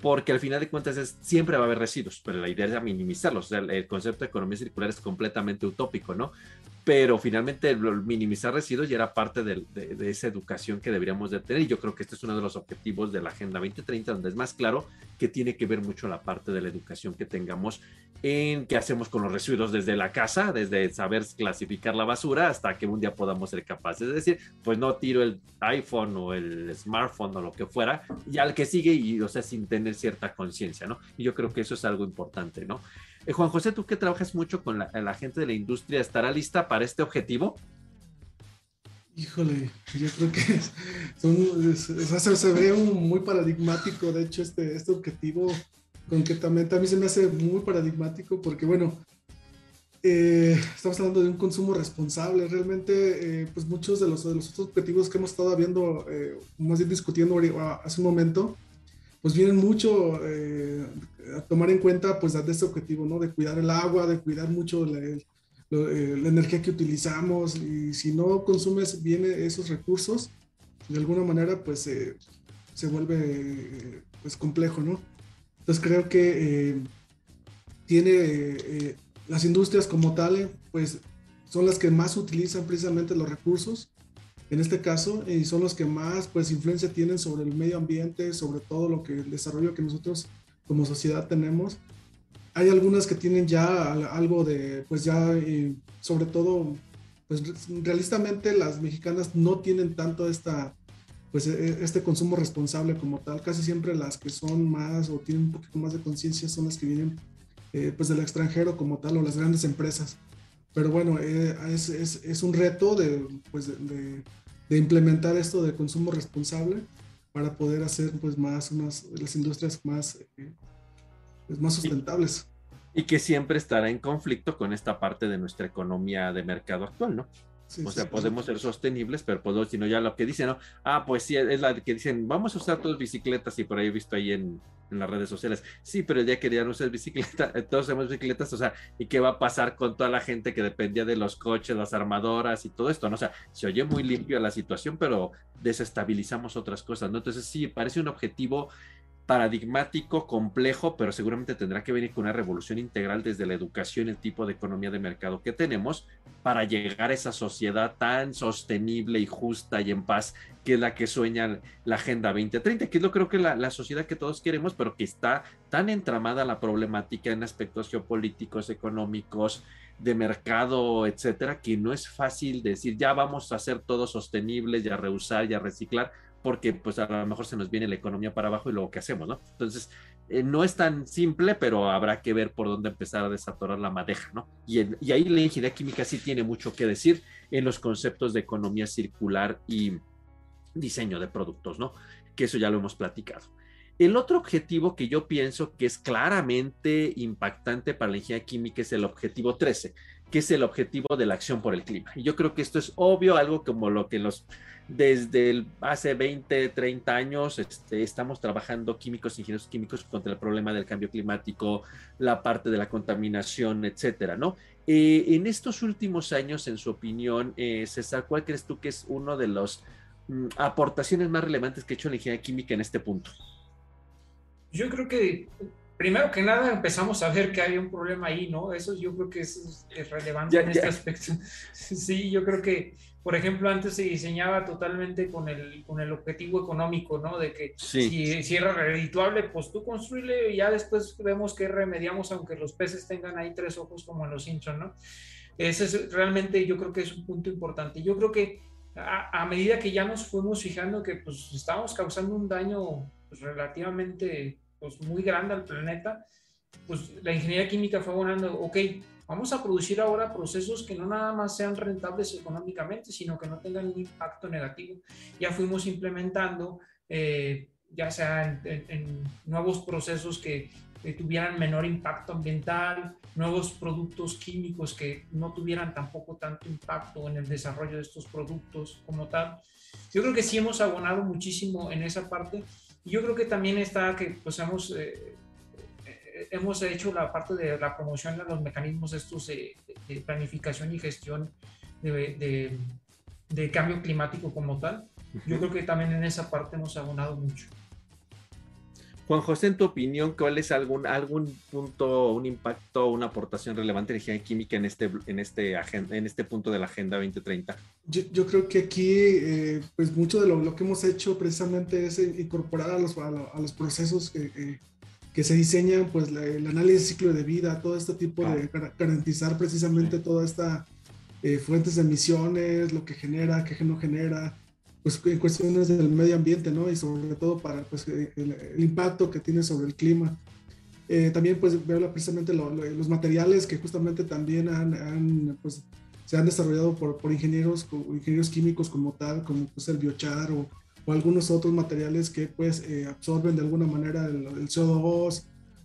porque al final de cuentas es, siempre va a haber residuos, pero la idea es minimizarlos. O sea, el concepto de economía circular es completamente utópico, ¿no? Pero finalmente minimizar residuos ya era parte de, de, esa educación que deberíamos de tener, y yo creo que este es uno de los objetivos de la Agenda 2030, donde es más claro que tiene que ver mucho la parte de la educación que tengamos en qué hacemos con los residuos desde la casa, desde saber clasificar la basura hasta que un día podamos ser capaces. Es decir, pues no tiro el iPhone o el smartphone o lo que fuera, y al que sigue, y o sea, sin tener cierta conciencia, ¿no? Y yo creo que eso es algo importante, ¿no? Eh, Juan José, tú que trabajas mucho con la, gente de la industria, ¿estará lista para este objetivo? Híjole, yo creo que son, se, ve muy paradigmático, de hecho, este, este objetivo concretamente a mí se me hace muy paradigmático porque, bueno, eh, estamos hablando de un consumo responsable. Realmente, eh, pues muchos de los, de los otros objetivos que hemos estado viendo, más bien discutiendo hace un momento, pues vienen mucho a tomar en cuenta pues este objetivo, ¿no? De cuidar el agua, de cuidar mucho la, la energía que utilizamos y si no consumes bien esos recursos, de alguna manera pues se vuelve pues complejo, ¿no? Entonces creo que tiene eh, las industrias como tal, pues son las que más utilizan precisamente los recursos, en este caso, y son los que más pues influencia tienen sobre el medio ambiente, sobre todo lo que el desarrollo que nosotros como sociedad tenemos. Hay algunas que tienen ya algo de, pues ya, sobre todo, pues realistamente las mexicanas no tienen tanto esta, pues e, este consumo responsable como tal. Casi siempre las que son más o tienen un poquito más de conciencia son las que vienen eh, pues del extranjero como tal o las grandes empresas. Pero bueno, eh, es, es, es, un reto de, pues de, de, implementar esto de consumo responsable para poder hacer pues más unas las industrias más, pues, más sustentables. Y que siempre estará en conflicto con esta parte de nuestra economía de mercado actual, ¿no? O sea, podemos ser sostenibles, pero pues, sino ya lo que dicen, ¿no? Ah, pues sí, es la que dicen, vamos a usar todas bicicletas y por ahí he visto ahí en, en las redes sociales. Sí, pero el día que ya no usas bicicleta, eh, todos usamos bicicletas, o sea, ¿y qué va a pasar con toda la gente que dependía de los coches, las armadoras y todo esto? ¿no? O sea, se oye muy limpio la situación, pero desestabilizamos otras cosas, ¿no? Entonces sí, parece un objetivo paradigmático, complejo, pero seguramente tendrá que venir con una revolución integral desde la educación, el tipo de economía de mercado que tenemos para llegar a esa sociedad tan sostenible y justa y en paz que es la que sueña la Agenda 2030, que es lo creo que la, la sociedad que todos queremos, pero que está tan entramada la problemática en aspectos geopolíticos, económicos, de mercado, etcétera, que no es fácil decir ya vamos a hacer todo sostenible, ya reusar, ya reciclar, porque pues a lo mejor se nos viene la economía para abajo y luego qué hacemos, ¿no? Entonces, eh, no es tan simple, pero habrá que ver por dónde empezar a desatorar la madeja, ¿no? Y, y, ahí la ingeniería química sí tiene mucho que decir en los conceptos de economía circular y diseño de productos, ¿no? Que eso ya lo hemos platicado. El otro objetivo que yo pienso que es claramente impactante para la ingeniería química es el objetivo 13, que es el objetivo de la acción por el clima. Y yo creo que esto es obvio, algo como lo que los desde hace 20, 30 años este, estamos trabajando químicos, ingenieros químicos contra el problema del cambio climático, la parte de la contaminación, etcétera, ¿no? Eh, en estos últimos años, en su opinión, eh, César, ¿cuál crees tú que es uno de las mm, aportaciones más relevantes que ha hecho la ingeniería química en este punto? Yo creo que primero que nada empezamos a ver que hay un problema ahí, ¿no? Eso yo creo que es, relevante en este aspecto. *laughs* Sí, yo creo que, por ejemplo, antes se diseñaba totalmente con el, con el objetivo económico, ¿no? De que si, si, era redituable, pues tú construile y ya después vemos que remediamos aunque los peces tengan ahí tres ojos como en los Simpson, ¿no? Ese es realmente, yo creo que es un punto importante. Yo creo que a, a medida que ya nos fuimos fijando que pues estábamos causando un daño pues, relativamente pues, muy grande al planeta, pues la ingeniería química fue abonando, ok, vamos a producir ahora procesos que no nada más sean rentables económicamente, sino que no tengan un impacto negativo. Ya fuimos implementando, eh, ya sea en, nuevos procesos que, que, tuvieran menor impacto ambiental, nuevos productos químicos que no tuvieran tampoco tanto impacto en el desarrollo de estos productos como tal. Yo creo que sí hemos abonado muchísimo en esa parte yo creo que también está que pues hemos, eh, eh, hemos hecho la parte de la promoción de los mecanismos estos de, planificación y gestión de, de, cambio climático como tal. Yo creo que también en esa parte hemos abonado mucho. Juan José, en tu opinión, ¿cuál es algún, algún punto, un impacto, una aportación relevante de ingeniería química en este, en, este en este punto de la Agenda 2030? Yo, yo creo que aquí, eh, pues mucho de lo, lo, que hemos hecho precisamente es incorporar a los, a, los procesos que, que, se diseñan, pues el análisis de ciclo de vida, todo este tipo de garantizar precisamente toda esta eh, fuentes de emisiones, lo que genera, qué no genera, pues, en cuestiones del medio ambiente, ¿no? Y sobre todo para pues, el, impacto que tiene sobre el clima. Eh, también pues veo precisamente los materiales que justamente también han, pues, se han desarrollado por, por ingenieros, ingenieros químicos como tal, como pues, el biochar o, o algunos otros materiales que pues eh, absorben de alguna manera el, CO2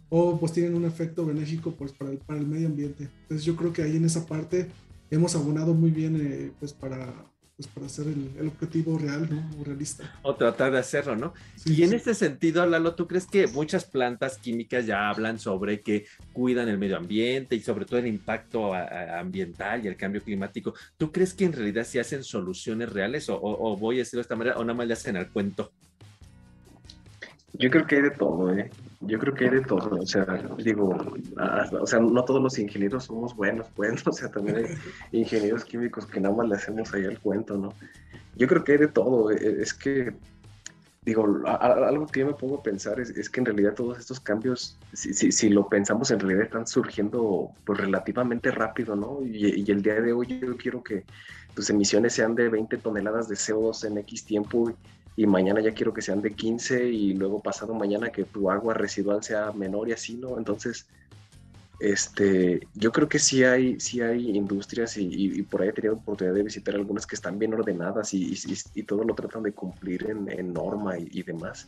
o pues tienen un efecto benéfico pues para el, para el medio ambiente. Entonces yo creo que ahí en esa parte hemos abonado muy bien eh, pues para, pues para hacer el, objetivo real, ¿no? O realista. O tratar de hacerlo, ¿no? y en este sentido, Lalo, ¿tú crees que muchas plantas químicas ya hablan sobre que cuidan el medio ambiente y sobre todo el impacto ambiental y el cambio climático? ¿Tú crees que en realidad se hacen soluciones reales o, o, voy a decirlo de esta manera o nada más le hacen al cuento? Yo creo que hay de todo, ¿eh? Yo creo que hay de todo, o sea, digo, o sea, no todos los ingenieros somos buenos, *laughs* pues, o sea, también hay ingenieros químicos que nada más le hacemos ahí el cuento, ¿no? Yo creo que hay de todo, e, es que, digo, algo que yo me pongo a pensar es, que en realidad todos estos cambios, si, si, si, lo pensamos, en realidad están surgiendo pues relativamente rápido, ¿no? Y, y el día de hoy yo quiero que tus emisiones sean de 20 toneladas de CO2 en X tiempo y mañana ya quiero que sean de 15 y luego pasado mañana que tu agua residual sea menor y así, ¿no? Entonces, este, yo creo que sí hay, sí hay industrias y, por ahí he tenido oportunidad de visitar algunas que están bien ordenadas y, y, todo lo tratan de cumplir en, norma y, demás.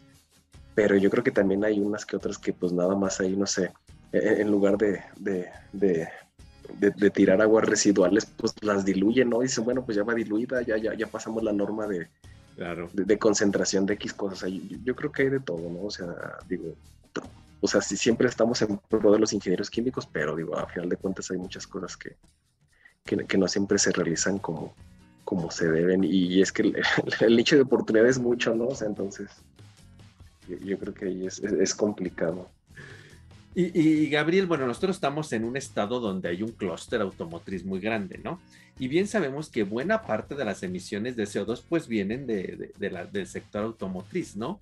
Pero yo creo que también hay unas que otras que pues nada más ahí, no sé, e, e, en lugar de, de, de, tirar aguas residuales, pues las diluyen, ¿no? Y dicen, bueno, pues ya va diluida, ya, ya, ya pasamos la norma de, claro. de, concentración de X cosas. Yo, creo que hay de todo, ¿no? O sea, digo, o sea, si siempre estamos en pro de los ingenieros químicos, pero digo, a final de cuentas hay muchas cosas que, que, no siempre se realizan como, como se deben. Y es que *laughs* el, nicho de oportunidad es mucho, ¿no? O sea, entonces, yo, creo que ahí es, es complicado. Y, Gabriel, bueno, nosotros estamos en un estado donde hay un clúster automotriz muy grande, ¿no? Y bien sabemos que buena parte de las emisiones de CO2 pues vienen de, del sector automotriz, ¿no?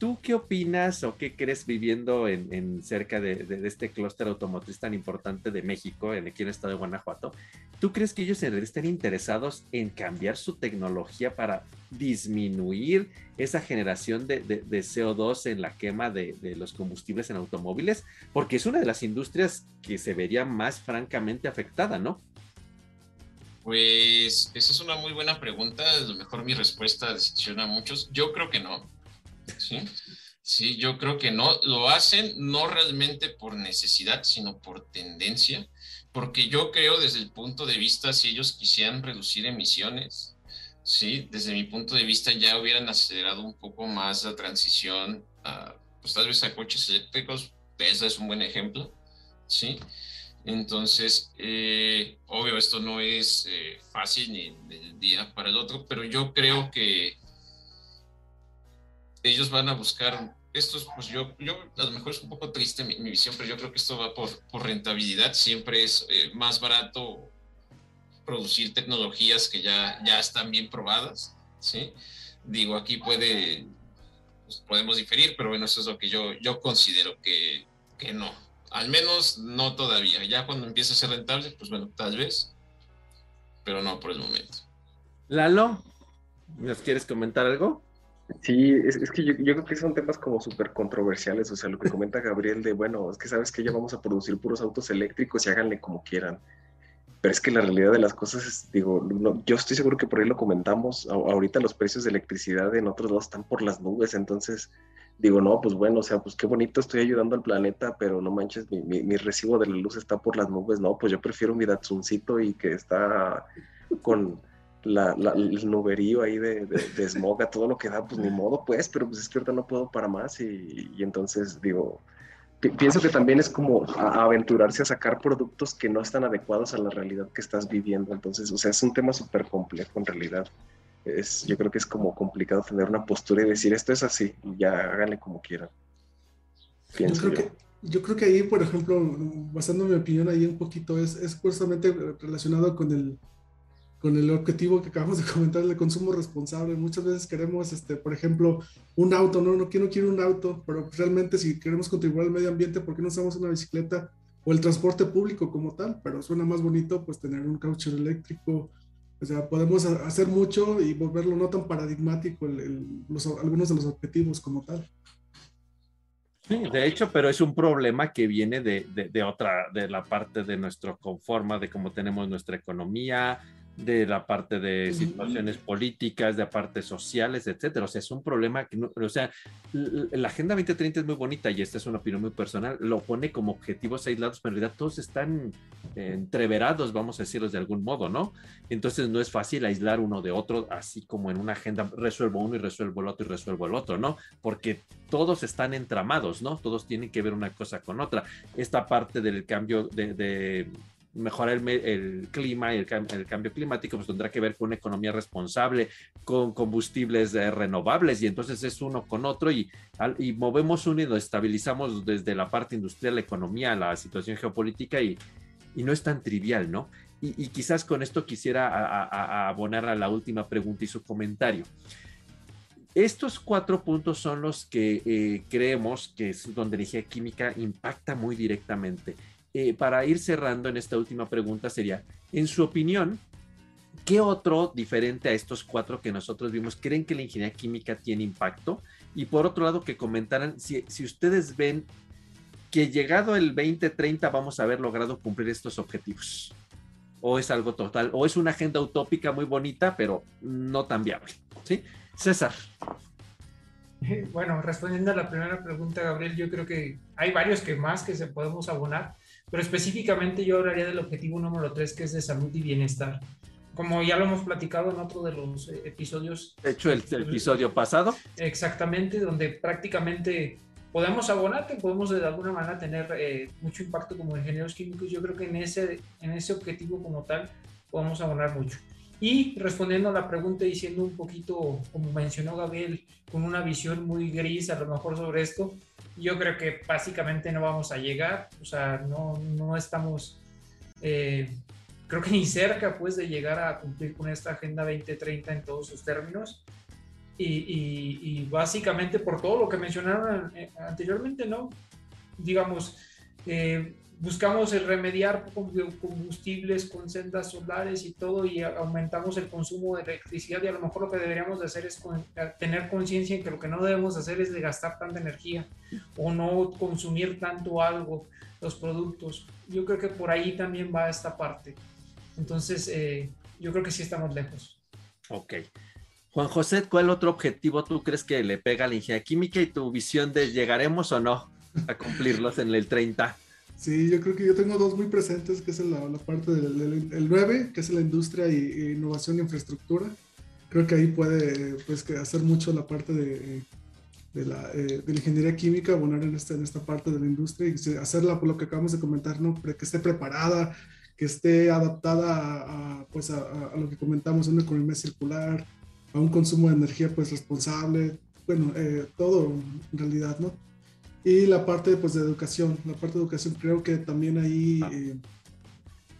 ¿Tú qué opinas o qué crees viviendo en, cerca de, este clúster automotriz tan importante de México, en aquí en el estado de Guanajuato? ¿Tú crees que ellos en realidad estén interesados en cambiar su tecnología para disminuir esa generación de, CO2 en la quema de, los combustibles en automóviles? Porque es una de las industrias que se vería más francamente afectada, ¿no? Pues esa es una muy buena pregunta. A lo mejor mi respuesta decepciona a muchos. Yo creo que no ¿sí? Sí, yo creo que no, lo hacen no realmente por necesidad, sino por tendencia, porque yo creo desde el punto de vista, si ellos quisieran reducir emisiones, sí, desde mi punto de vista ya hubieran acelerado un poco más la transición a, pues tal vez a coches eléctricos, Tesla es un buen ejemplo, sí. Entonces, eh, obvio, esto no es eh, fácil ni del día para el otro, pero yo creo que ellos van a buscar, esto pues yo, yo a lo mejor es un poco triste mi, visión, pero yo creo que esto va por, por rentabilidad, siempre es eh, más barato producir tecnologías que ya, ya están bien probadas, ¿sí? Digo, aquí puede, pues, podemos diferir, pero bueno, eso es lo que yo, yo considero que, que no, al menos no todavía, ya cuando empiece a ser rentable, pues bueno, tal vez, pero no por el momento. Lalo, ¿nos quieres comentar algo? Sí, es, que yo, creo que son temas como súper controversiales, o sea, lo que comenta Gabriel de, bueno, es que sabes que ya vamos a producir puros autos eléctricos y háganle como quieran. Pero es que la realidad de las cosas es, digo, yo estoy seguro que por ahí lo comentamos, ahorita los precios de electricidad en otros lados están por las nubes, entonces digo, no, pues bueno, o sea, pues qué bonito estoy ayudando al planeta, pero no manches, mi, mi, mi recibo de la luz está por las nubes, no, pues yo prefiero mi Datsuncito y que está con la, el nuberío ahí de, de, smog a todo lo que da, pues ni *laughs* modo, pues, pero pues es que ahorita no puedo para más y, entonces digo, pienso que también es como aventurarse a sacar productos que no están adecuados a la realidad que estás viviendo, entonces, o sea, es un tema súper complejo en realidad. Es, yo creo que es como complicado tener una postura y decir esto es así, y ya háganle como quieran. Pienso yo, creo Que, yo creo que ahí, por ejemplo, basando mi opinión ahí un poquito, es, es justamente relacionado con el, con el objetivo que acabamos de comentar del consumo responsable. Muchas veces queremos, este, por ejemplo, un auto, no, no quiero, no quiero un auto, pero realmente si queremos contribuir al medio ambiente, ¿por qué no usamos una bicicleta o el transporte público como tal? Pero suena más bonito pues tener un caucho eléctrico. O sea, podemos hacer mucho y volverlo no tan paradigmático los, algunos de los objetivos como tal. Sí, de hecho, pero es un problema que viene de, de, de, otra, de la parte de nuestro conforma, de cómo tenemos nuestra economía, de la parte de situaciones políticas, de partes sociales, etcétera. O sea, es un problema que, no, o sea, la Agenda 2030 es muy bonita y esta es una opinión muy personal, lo pone como objetivos aislados, pero en realidad todos están entreverados, vamos a decirlos de algún modo, ¿no? Entonces no es fácil aislar uno de otro, así como en una agenda resuelvo uno y resuelvo el otro y resuelvo el otro, ¿no? Porque todos están entramados, ¿no? Todos tienen que ver una cosa con otra. Esta parte del cambio de mejorar el, clima y el, cambio climático, pues tendrá que ver con una economía responsable, con combustibles eh, renovables, y entonces es uno con otro, y, y movemos uno y lo estabilizamos desde la parte industrial, la economía, la situación geopolítica, y, y no es tan trivial, ¿no? Y, quizás con esto quisiera abonar a la última pregunta y su comentario. Estos cuatro puntos son los que eh, creemos que es donde la energía química impacta muy directamente. Eh, para ir cerrando en esta última pregunta sería, en su opinión, ¿qué otro diferente a estos cuatro que nosotros vimos creen que la ingeniería química tiene impacto? Y por otro lado, que comentaran si, si ustedes ven que llegado el 2030 vamos a haber logrado cumplir estos objetivos. O es algo total, o es una agenda utópica muy bonita, pero no tan viable. ¿sí? César. *laughs* Bueno, respondiendo a la primera pregunta, Gabriel, yo creo que hay varios que más que se podemos abonar, pero específicamente yo hablaría del objetivo número tres, que es de salud y bienestar. Como ya lo hemos platicado en otro de los eh, episodios. De hecho, el, el episodio pasado. Exactamente, donde prácticamente podemos abonar, que podemos de alguna manera tener eh, mucho impacto como ingenieros químicos. Yo creo que en ese, en ese objetivo como tal podemos abonar mucho. Y respondiendo a la pregunta, diciendo un poquito, como mencionó Gabriel, con una visión muy gris a lo mejor sobre esto, yo creo que básicamente no vamos a llegar, o sea, no, no estamos, eh, creo que ni cerca pues de llegar a cumplir con esta Agenda 2030 en todos sus términos. Y, y, básicamente por todo lo que mencionaron eh, anteriormente, ¿no? Digamos, eh, buscamos el remediar combustibles con sendas solares y todo y aumentamos el consumo de electricidad y a lo mejor lo que deberíamos de hacer es tener conciencia en que lo que no debemos hacer es de gastar tanta energía o no consumir tanto algo, los productos. Yo creo que por ahí también va esta parte. Entonces, eh, yo creo que sí estamos lejos. Ok. Juan José, ¿cuál otro objetivo tú crees que le pega a la ingeniería química y tu visión de llegaremos o no a cumplirlos en el 30? Sí, yo creo que yo tengo dos muy presentes, que es la, parte del, el 9, que es la industria y, innovación e infraestructura. Creo que ahí puede pues, hacer mucho la parte de, de, la, eh, de la ingeniería química, abonar en esta, en esta parte de la industria y hacerla por lo que acabamos de comentar, ¿no? que esté preparada, que esté adaptada a, pues a, lo que comentamos, una economía circular, a un consumo de energía pues responsable, bueno, eh, todo en realidad, ¿no? Y la parte pues, de educación, la parte de educación creo que también ahí ah. eh,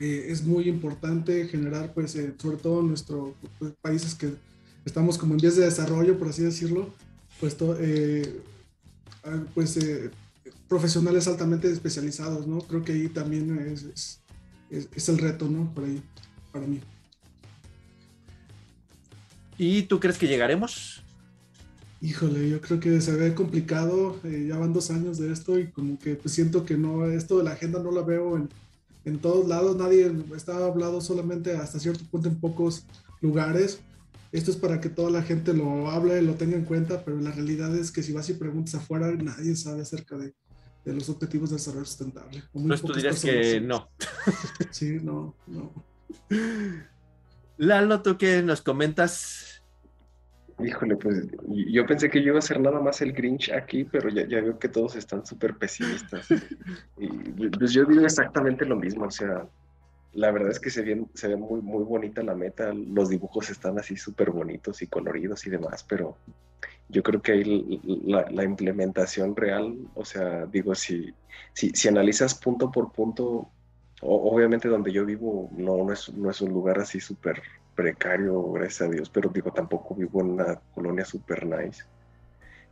eh, es muy importante generar, pues, eh, sobre todo en nuestros pues, países que estamos como en vías de desarrollo, por así decirlo, pues, ah, pues profesionales altamente especializados, ¿no? Creo que ahí también es, es, es el reto, ¿no? Por ahí, para mí. ¿Y tú crees que llegaremos? Híjole, yo creo que se ve complicado, eh, ya van dos años de esto y como que pues siento que no, esto de la agenda no la veo en, en todos lados, nadie está hablado solamente hasta cierto punto en pocos lugares. Esto es para que toda la gente lo hable, lo tenga en cuenta, pero la realidad es que si vas y preguntas afuera, nadie sabe acerca de, de los objetivos de desarrollo sustentable. Pues tú dirías que no. *laughs* Sí, no, no. Lalo, ¿tú qué nos comentas? Híjole, pues yo pensé que yo iba a ser nada más el Grinch aquí, pero ya, ya veo que todos están súper pesimistas. *laughs* Y pues yo digo exactamente lo mismo, o sea, la verdad es que se ve, se ve muy, muy bonita la meta, los dibujos están así súper bonitos y coloridos y demás, pero yo creo que ahí la, implementación real, o sea, digo, si, si, si analizas punto por punto, obviamente donde yo vivo no, no, es, no es un lugar así súper precario, gracias a Dios, pero digo, tampoco vivo en una colonia super nice.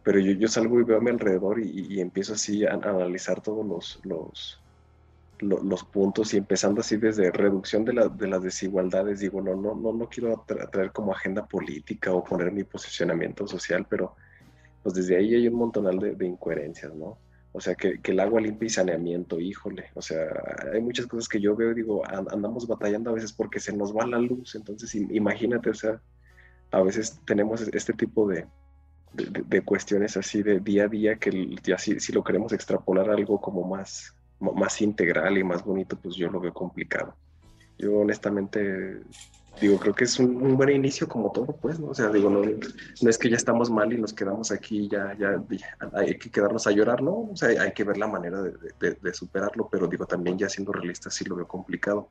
Pero yo, salgo y veo a mi alrededor y, empiezo así a, analizar todos los, los, los, puntos y empezando así desde reducción de, la, de las desigualdades, digo, no, no, no, no quiero traer como agenda política o poner mi posicionamiento social, pero pues desde ahí hay un montonal de, de incoherencias, ¿no? O sea, que, el agua limpia y saneamiento, híjole. O sea, hay muchas cosas que yo veo digo, andamos batallando a veces porque se nos va la luz. Entonces, imagínate, o sea, a veces tenemos este tipo de, de, cuestiones así de día a día que ya si, si, lo queremos extrapolar a algo como más, más integral y más bonito, pues yo lo veo complicado. Yo honestamente digo, creo que es un, buen inicio como todo, pues, ¿no? O sea, digo, no, no es que ya estamos mal y nos quedamos aquí, ya, ya, hay que quedarnos a llorar, ¿no? O sea, hay que ver la manera de, de, superarlo, pero digo, también ya siendo realista sí lo veo complicado.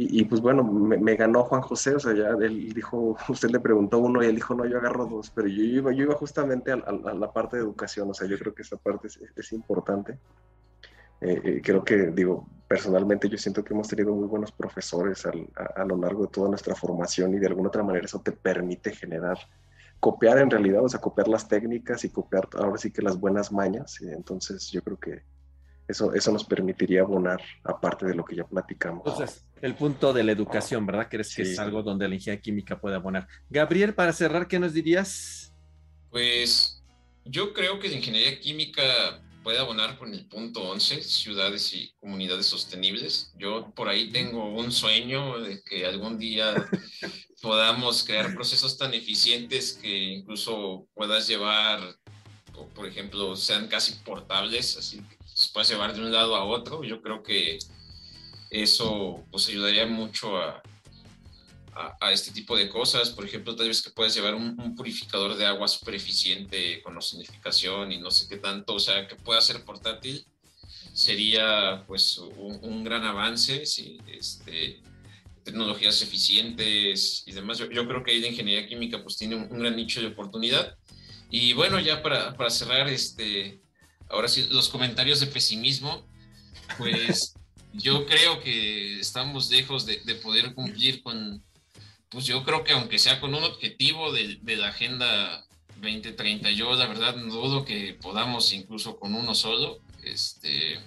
Y, pues bueno, me, ganó Juan José, o sea, ya él dijo, *laughs* usted le preguntó uno y él dijo, no, yo agarro dos, pero yo iba, yo iba justamente a, la parte de educación, o sea, yo creo que esa parte es, es importante. Eh, eh, creo que, digo, personalmente yo siento que hemos tenido muy buenos profesores a, lo largo de toda nuestra formación y de alguna otra manera eso te permite generar, copiar en realidad, o sea, copiar las técnicas y copiar ahora sí que las buenas mañas. entonces yo creo que eso, eso nos permitiría abonar aparte de lo que ya platicamos. Entonces, el punto de la educación, ¿verdad? ¿Crees que es algo donde la ingeniería química puede abonar? Gabriel, para cerrar, ¿qué nos dirías? Pues yo creo que la ingeniería química puede abonar con el punto 11, ciudades y comunidades sostenibles. Yo por ahí tengo un sueño de que algún día *laughs* podamos crear procesos tan eficientes que incluso puedas llevar, por ejemplo, sean casi portables, así que se puedas llevar de un lado a otro. Yo creo que eso pues ayudaría mucho a, a, este tipo de cosas. Por ejemplo, tal vez que puedas llevar un, purificador de agua súper eficiente con ozonificación y no sé qué tanto, o sea, que pueda ser portátil, sería pues un, gran avance. Sí, este, tecnologías eficientes y demás. Yo, creo que ahí de ingeniería química pues tiene un, gran nicho de oportunidad. Y bueno, ya para, para cerrar, este, ahora sí, los comentarios de pesimismo, pues *laughs* yo creo que estamos lejos de, de, poder cumplir con, pues yo creo que aunque sea con un objetivo de, la Agenda 2030, yo la verdad no dudo que podamos incluso con uno solo. Este,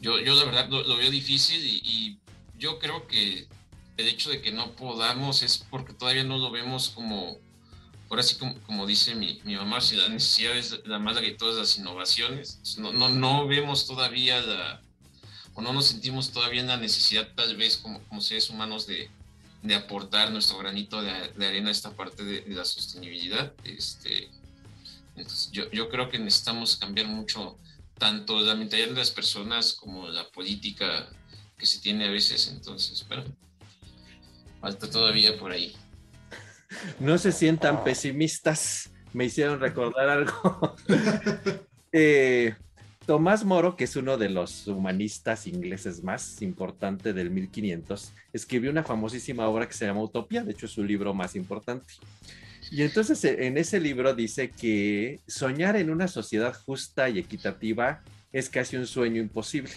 yo, yo la verdad lo, veo difícil y, yo creo que el hecho de que no podamos es porque todavía no lo vemos como, ahora sí como, como dice mi, mi, mamá, si la necesidad es la madre de todas las innovaciones, no, no, no vemos todavía la, o no nos sentimos todavía en la necesidad tal vez como, como seres humanos de, de aportar nuestro granito de, arena a esta parte de, la sostenibilidad. Este, entonces yo, yo, creo que necesitamos cambiar mucho tanto la mentalidad de las personas como la política que se tiene a veces. Entonces, bueno, falta todavía por ahí. No se sientan pesimistas. Me hicieron recordar algo. *laughs* eh, Tomás Moro, que es uno de los humanistas ingleses más importante del 1500, escribió una famosísima obra que se llama Utopía, de hecho es su libro más importante. Y entonces e, en ese libro dice que soñar en una sociedad justa y equitativa es casi un sueño imposible,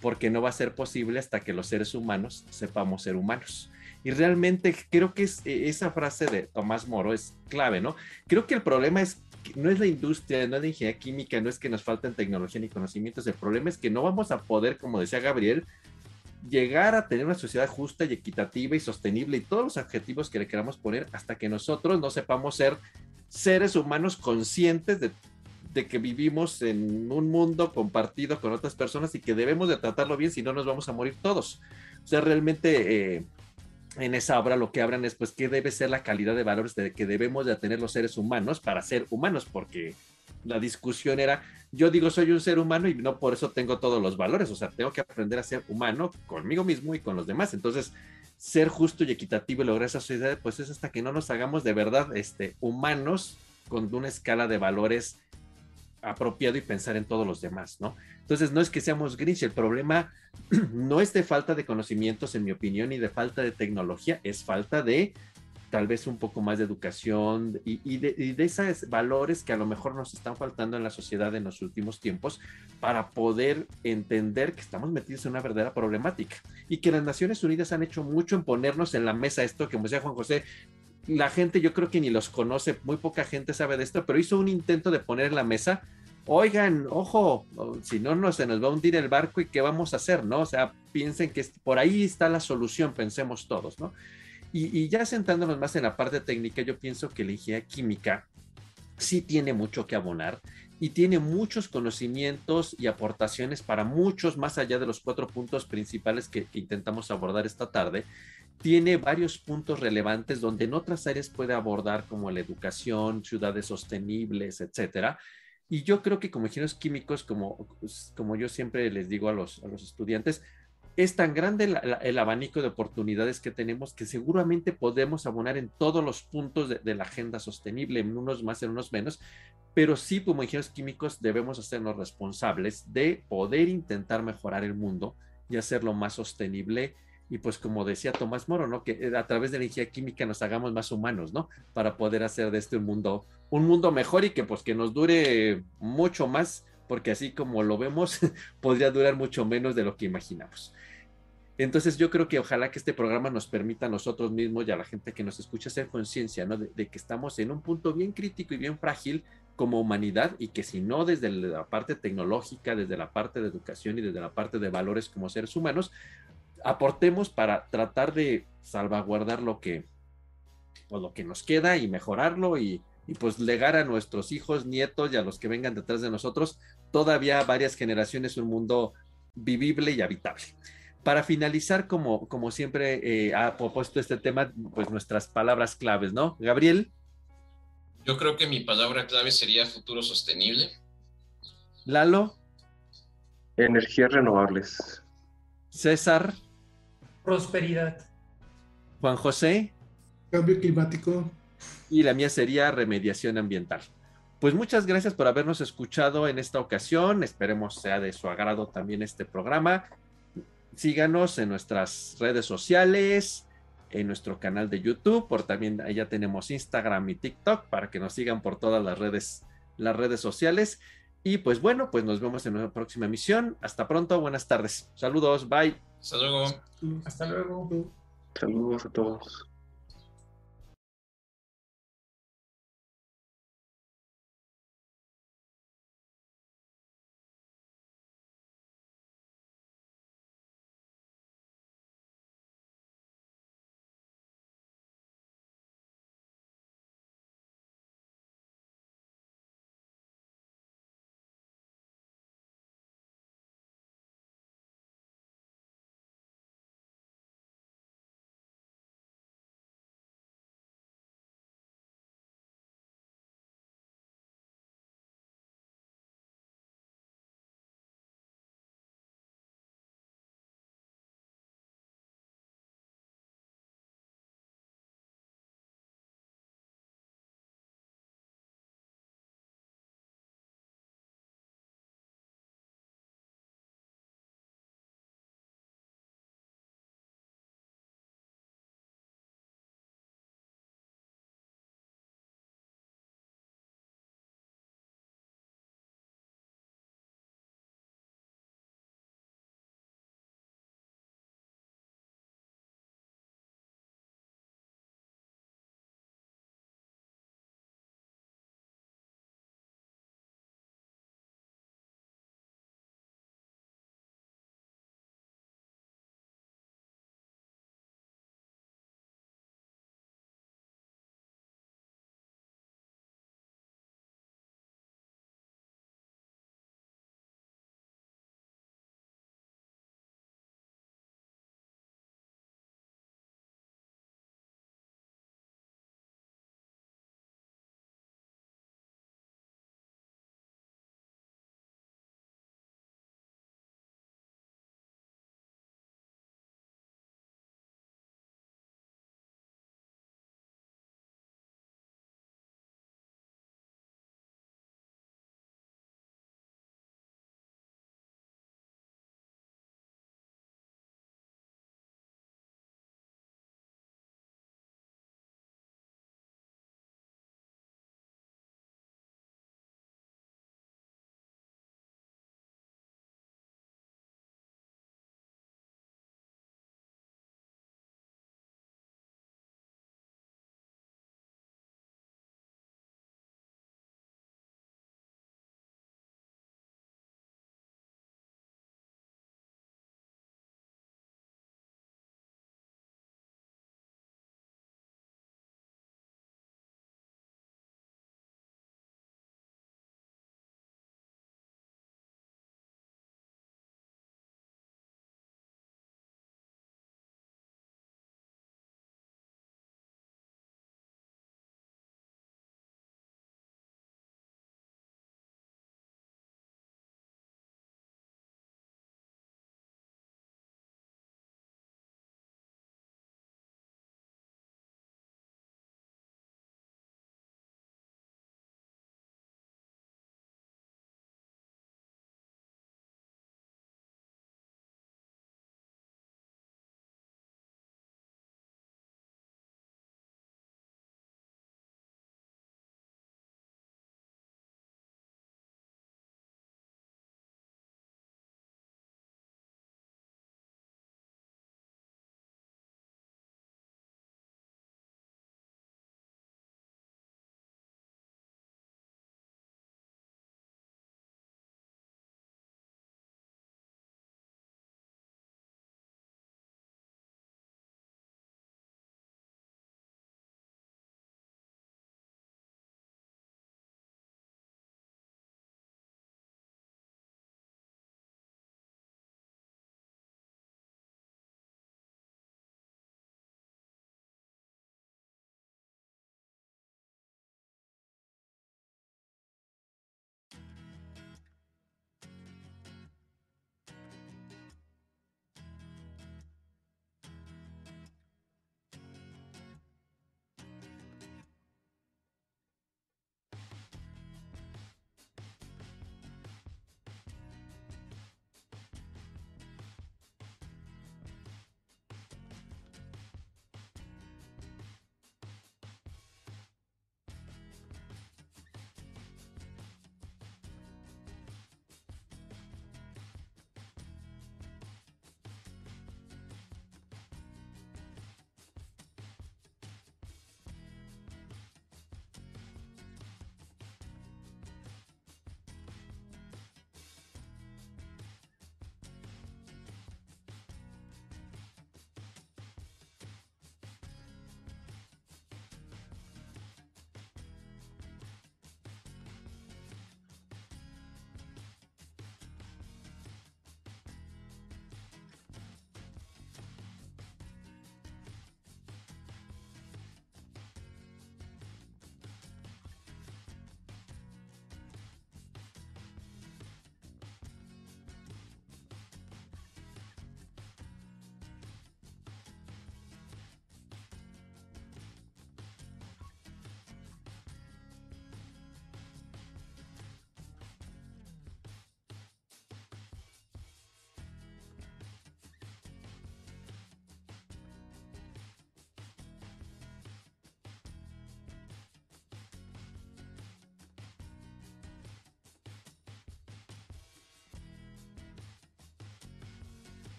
porque no va a ser posible hasta que los seres humanos sepamos ser humanos. Y realmente creo que es, e, esa frase de Tomás Moro es clave, ¿no? Creo que el problema es no es la industria, no es la ingeniería química, no es que nos falten tecnología ni conocimientos, el problema es que no vamos a poder, como decía Gabriel, llegar a tener una sociedad justa y equitativa y sostenible y todos los objetivos que le queramos poner hasta que nosotros no sepamos ser seres humanos conscientes de, que vivimos en un mundo compartido con otras personas y que debemos de tratarlo bien, si no nos vamos a morir todos. O sea, realmente eh, en esa obra lo que hablan es pues qué debe ser la calidad de valores de que debemos de tener los seres humanos para ser humanos, porque la discusión era, yo digo soy un ser humano y no por eso tengo todos los valores, o sea, tengo que aprender a ser humano conmigo mismo y con los demás. Entonces, ser justo y equitativo y lograr esa sociedad, pues es hasta que no nos hagamos de verdad este, humanos con una escala de valores apropiado y pensar en todos los demás, ¿no? Entonces, no es que seamos Grinch, el problema *clears throat* no es de falta de conocimientos, en mi opinión, y de falta de tecnología, es falta de tal vez un poco más de educación y, de, esos valores que a lo mejor nos están faltando en la sociedad en los últimos tiempos para poder entender que estamos metidos en una verdadera problemática. Y que las Naciones Unidas han hecho mucho en ponernos en la mesa esto, que como decía Juan José, la gente yo creo que ni los conoce, muy poca gente sabe de esto, pero hizo un intento de poner en la mesa oigan, ojo, si no, no se nos va a hundir el barco y qué vamos a hacer, ¿no? O sea, piensen que por ahí está la solución, pensemos todos, ¿no? Y, ya sentándonos más en la parte técnica, yo pienso que la ingeniería química sí tiene mucho que abonar y tiene muchos conocimientos y aportaciones para muchos, más allá de los cuatro puntos principales que, que intentamos abordar esta tarde, tiene varios puntos relevantes donde en otras áreas puede abordar como la educación, ciudades sostenibles, etcétera, y yo creo que como ingenieros químicos, como, pues, como yo siempre les digo a los, a los estudiantes, es tan grande el, abanico de oportunidades que tenemos que seguramente podemos abonar en todos los puntos de, la agenda sostenible, en unos más, en unos menos, pero sí como ingenieros químicos debemos hacernos responsables de poder intentar mejorar el mundo y hacerlo más sostenible y pues como decía Tomás Moro, ¿no? Que a través de la ingeniería química nos hagamos más humanos, ¿no? Para poder hacer de este un mundo, un mundo mejor y que pues que nos dure mucho más, porque así como lo vemos, *laughs* podría durar mucho menos de lo que imaginamos. Entonces yo creo que ojalá que este programa nos permita a nosotros mismos y a la gente que nos escucha hacer conciencia, ¿no? De, que estamos en un punto bien crítico y bien frágil como humanidad y que si no desde la parte tecnológica, desde la parte de educación y desde la parte de valores como seres humanos, aportemos para tratar de salvaguardar lo que, pues, lo que nos queda y mejorarlo y, y pues legar a nuestros hijos, nietos y a los que vengan detrás de nosotros todavía varias generaciones un mundo vivible y habitable. Para finalizar, como, como siempre eh, ha propuesto este tema, pues nuestras palabras claves, ¿no? Gabriel. Yo creo que mi palabra clave sería futuro sostenible. Lalo. Energías renovables. César. Prosperidad. Juan José. Cambio climático. Y la mía sería remediación ambiental. Pues muchas gracias por habernos escuchado en esta ocasión. Esperemos sea de su agrado también este programa síganos en nuestras redes sociales, en nuestro canal de YouTube, por también allá tenemos Instagram y TikTok para que nos sigan por todas las redes, las redes sociales. Y pues bueno, pues nos vemos en una próxima emisión. Hasta pronto, buenas tardes. Saludos, bye. Hasta luego. Hasta luego. Saludos a todos.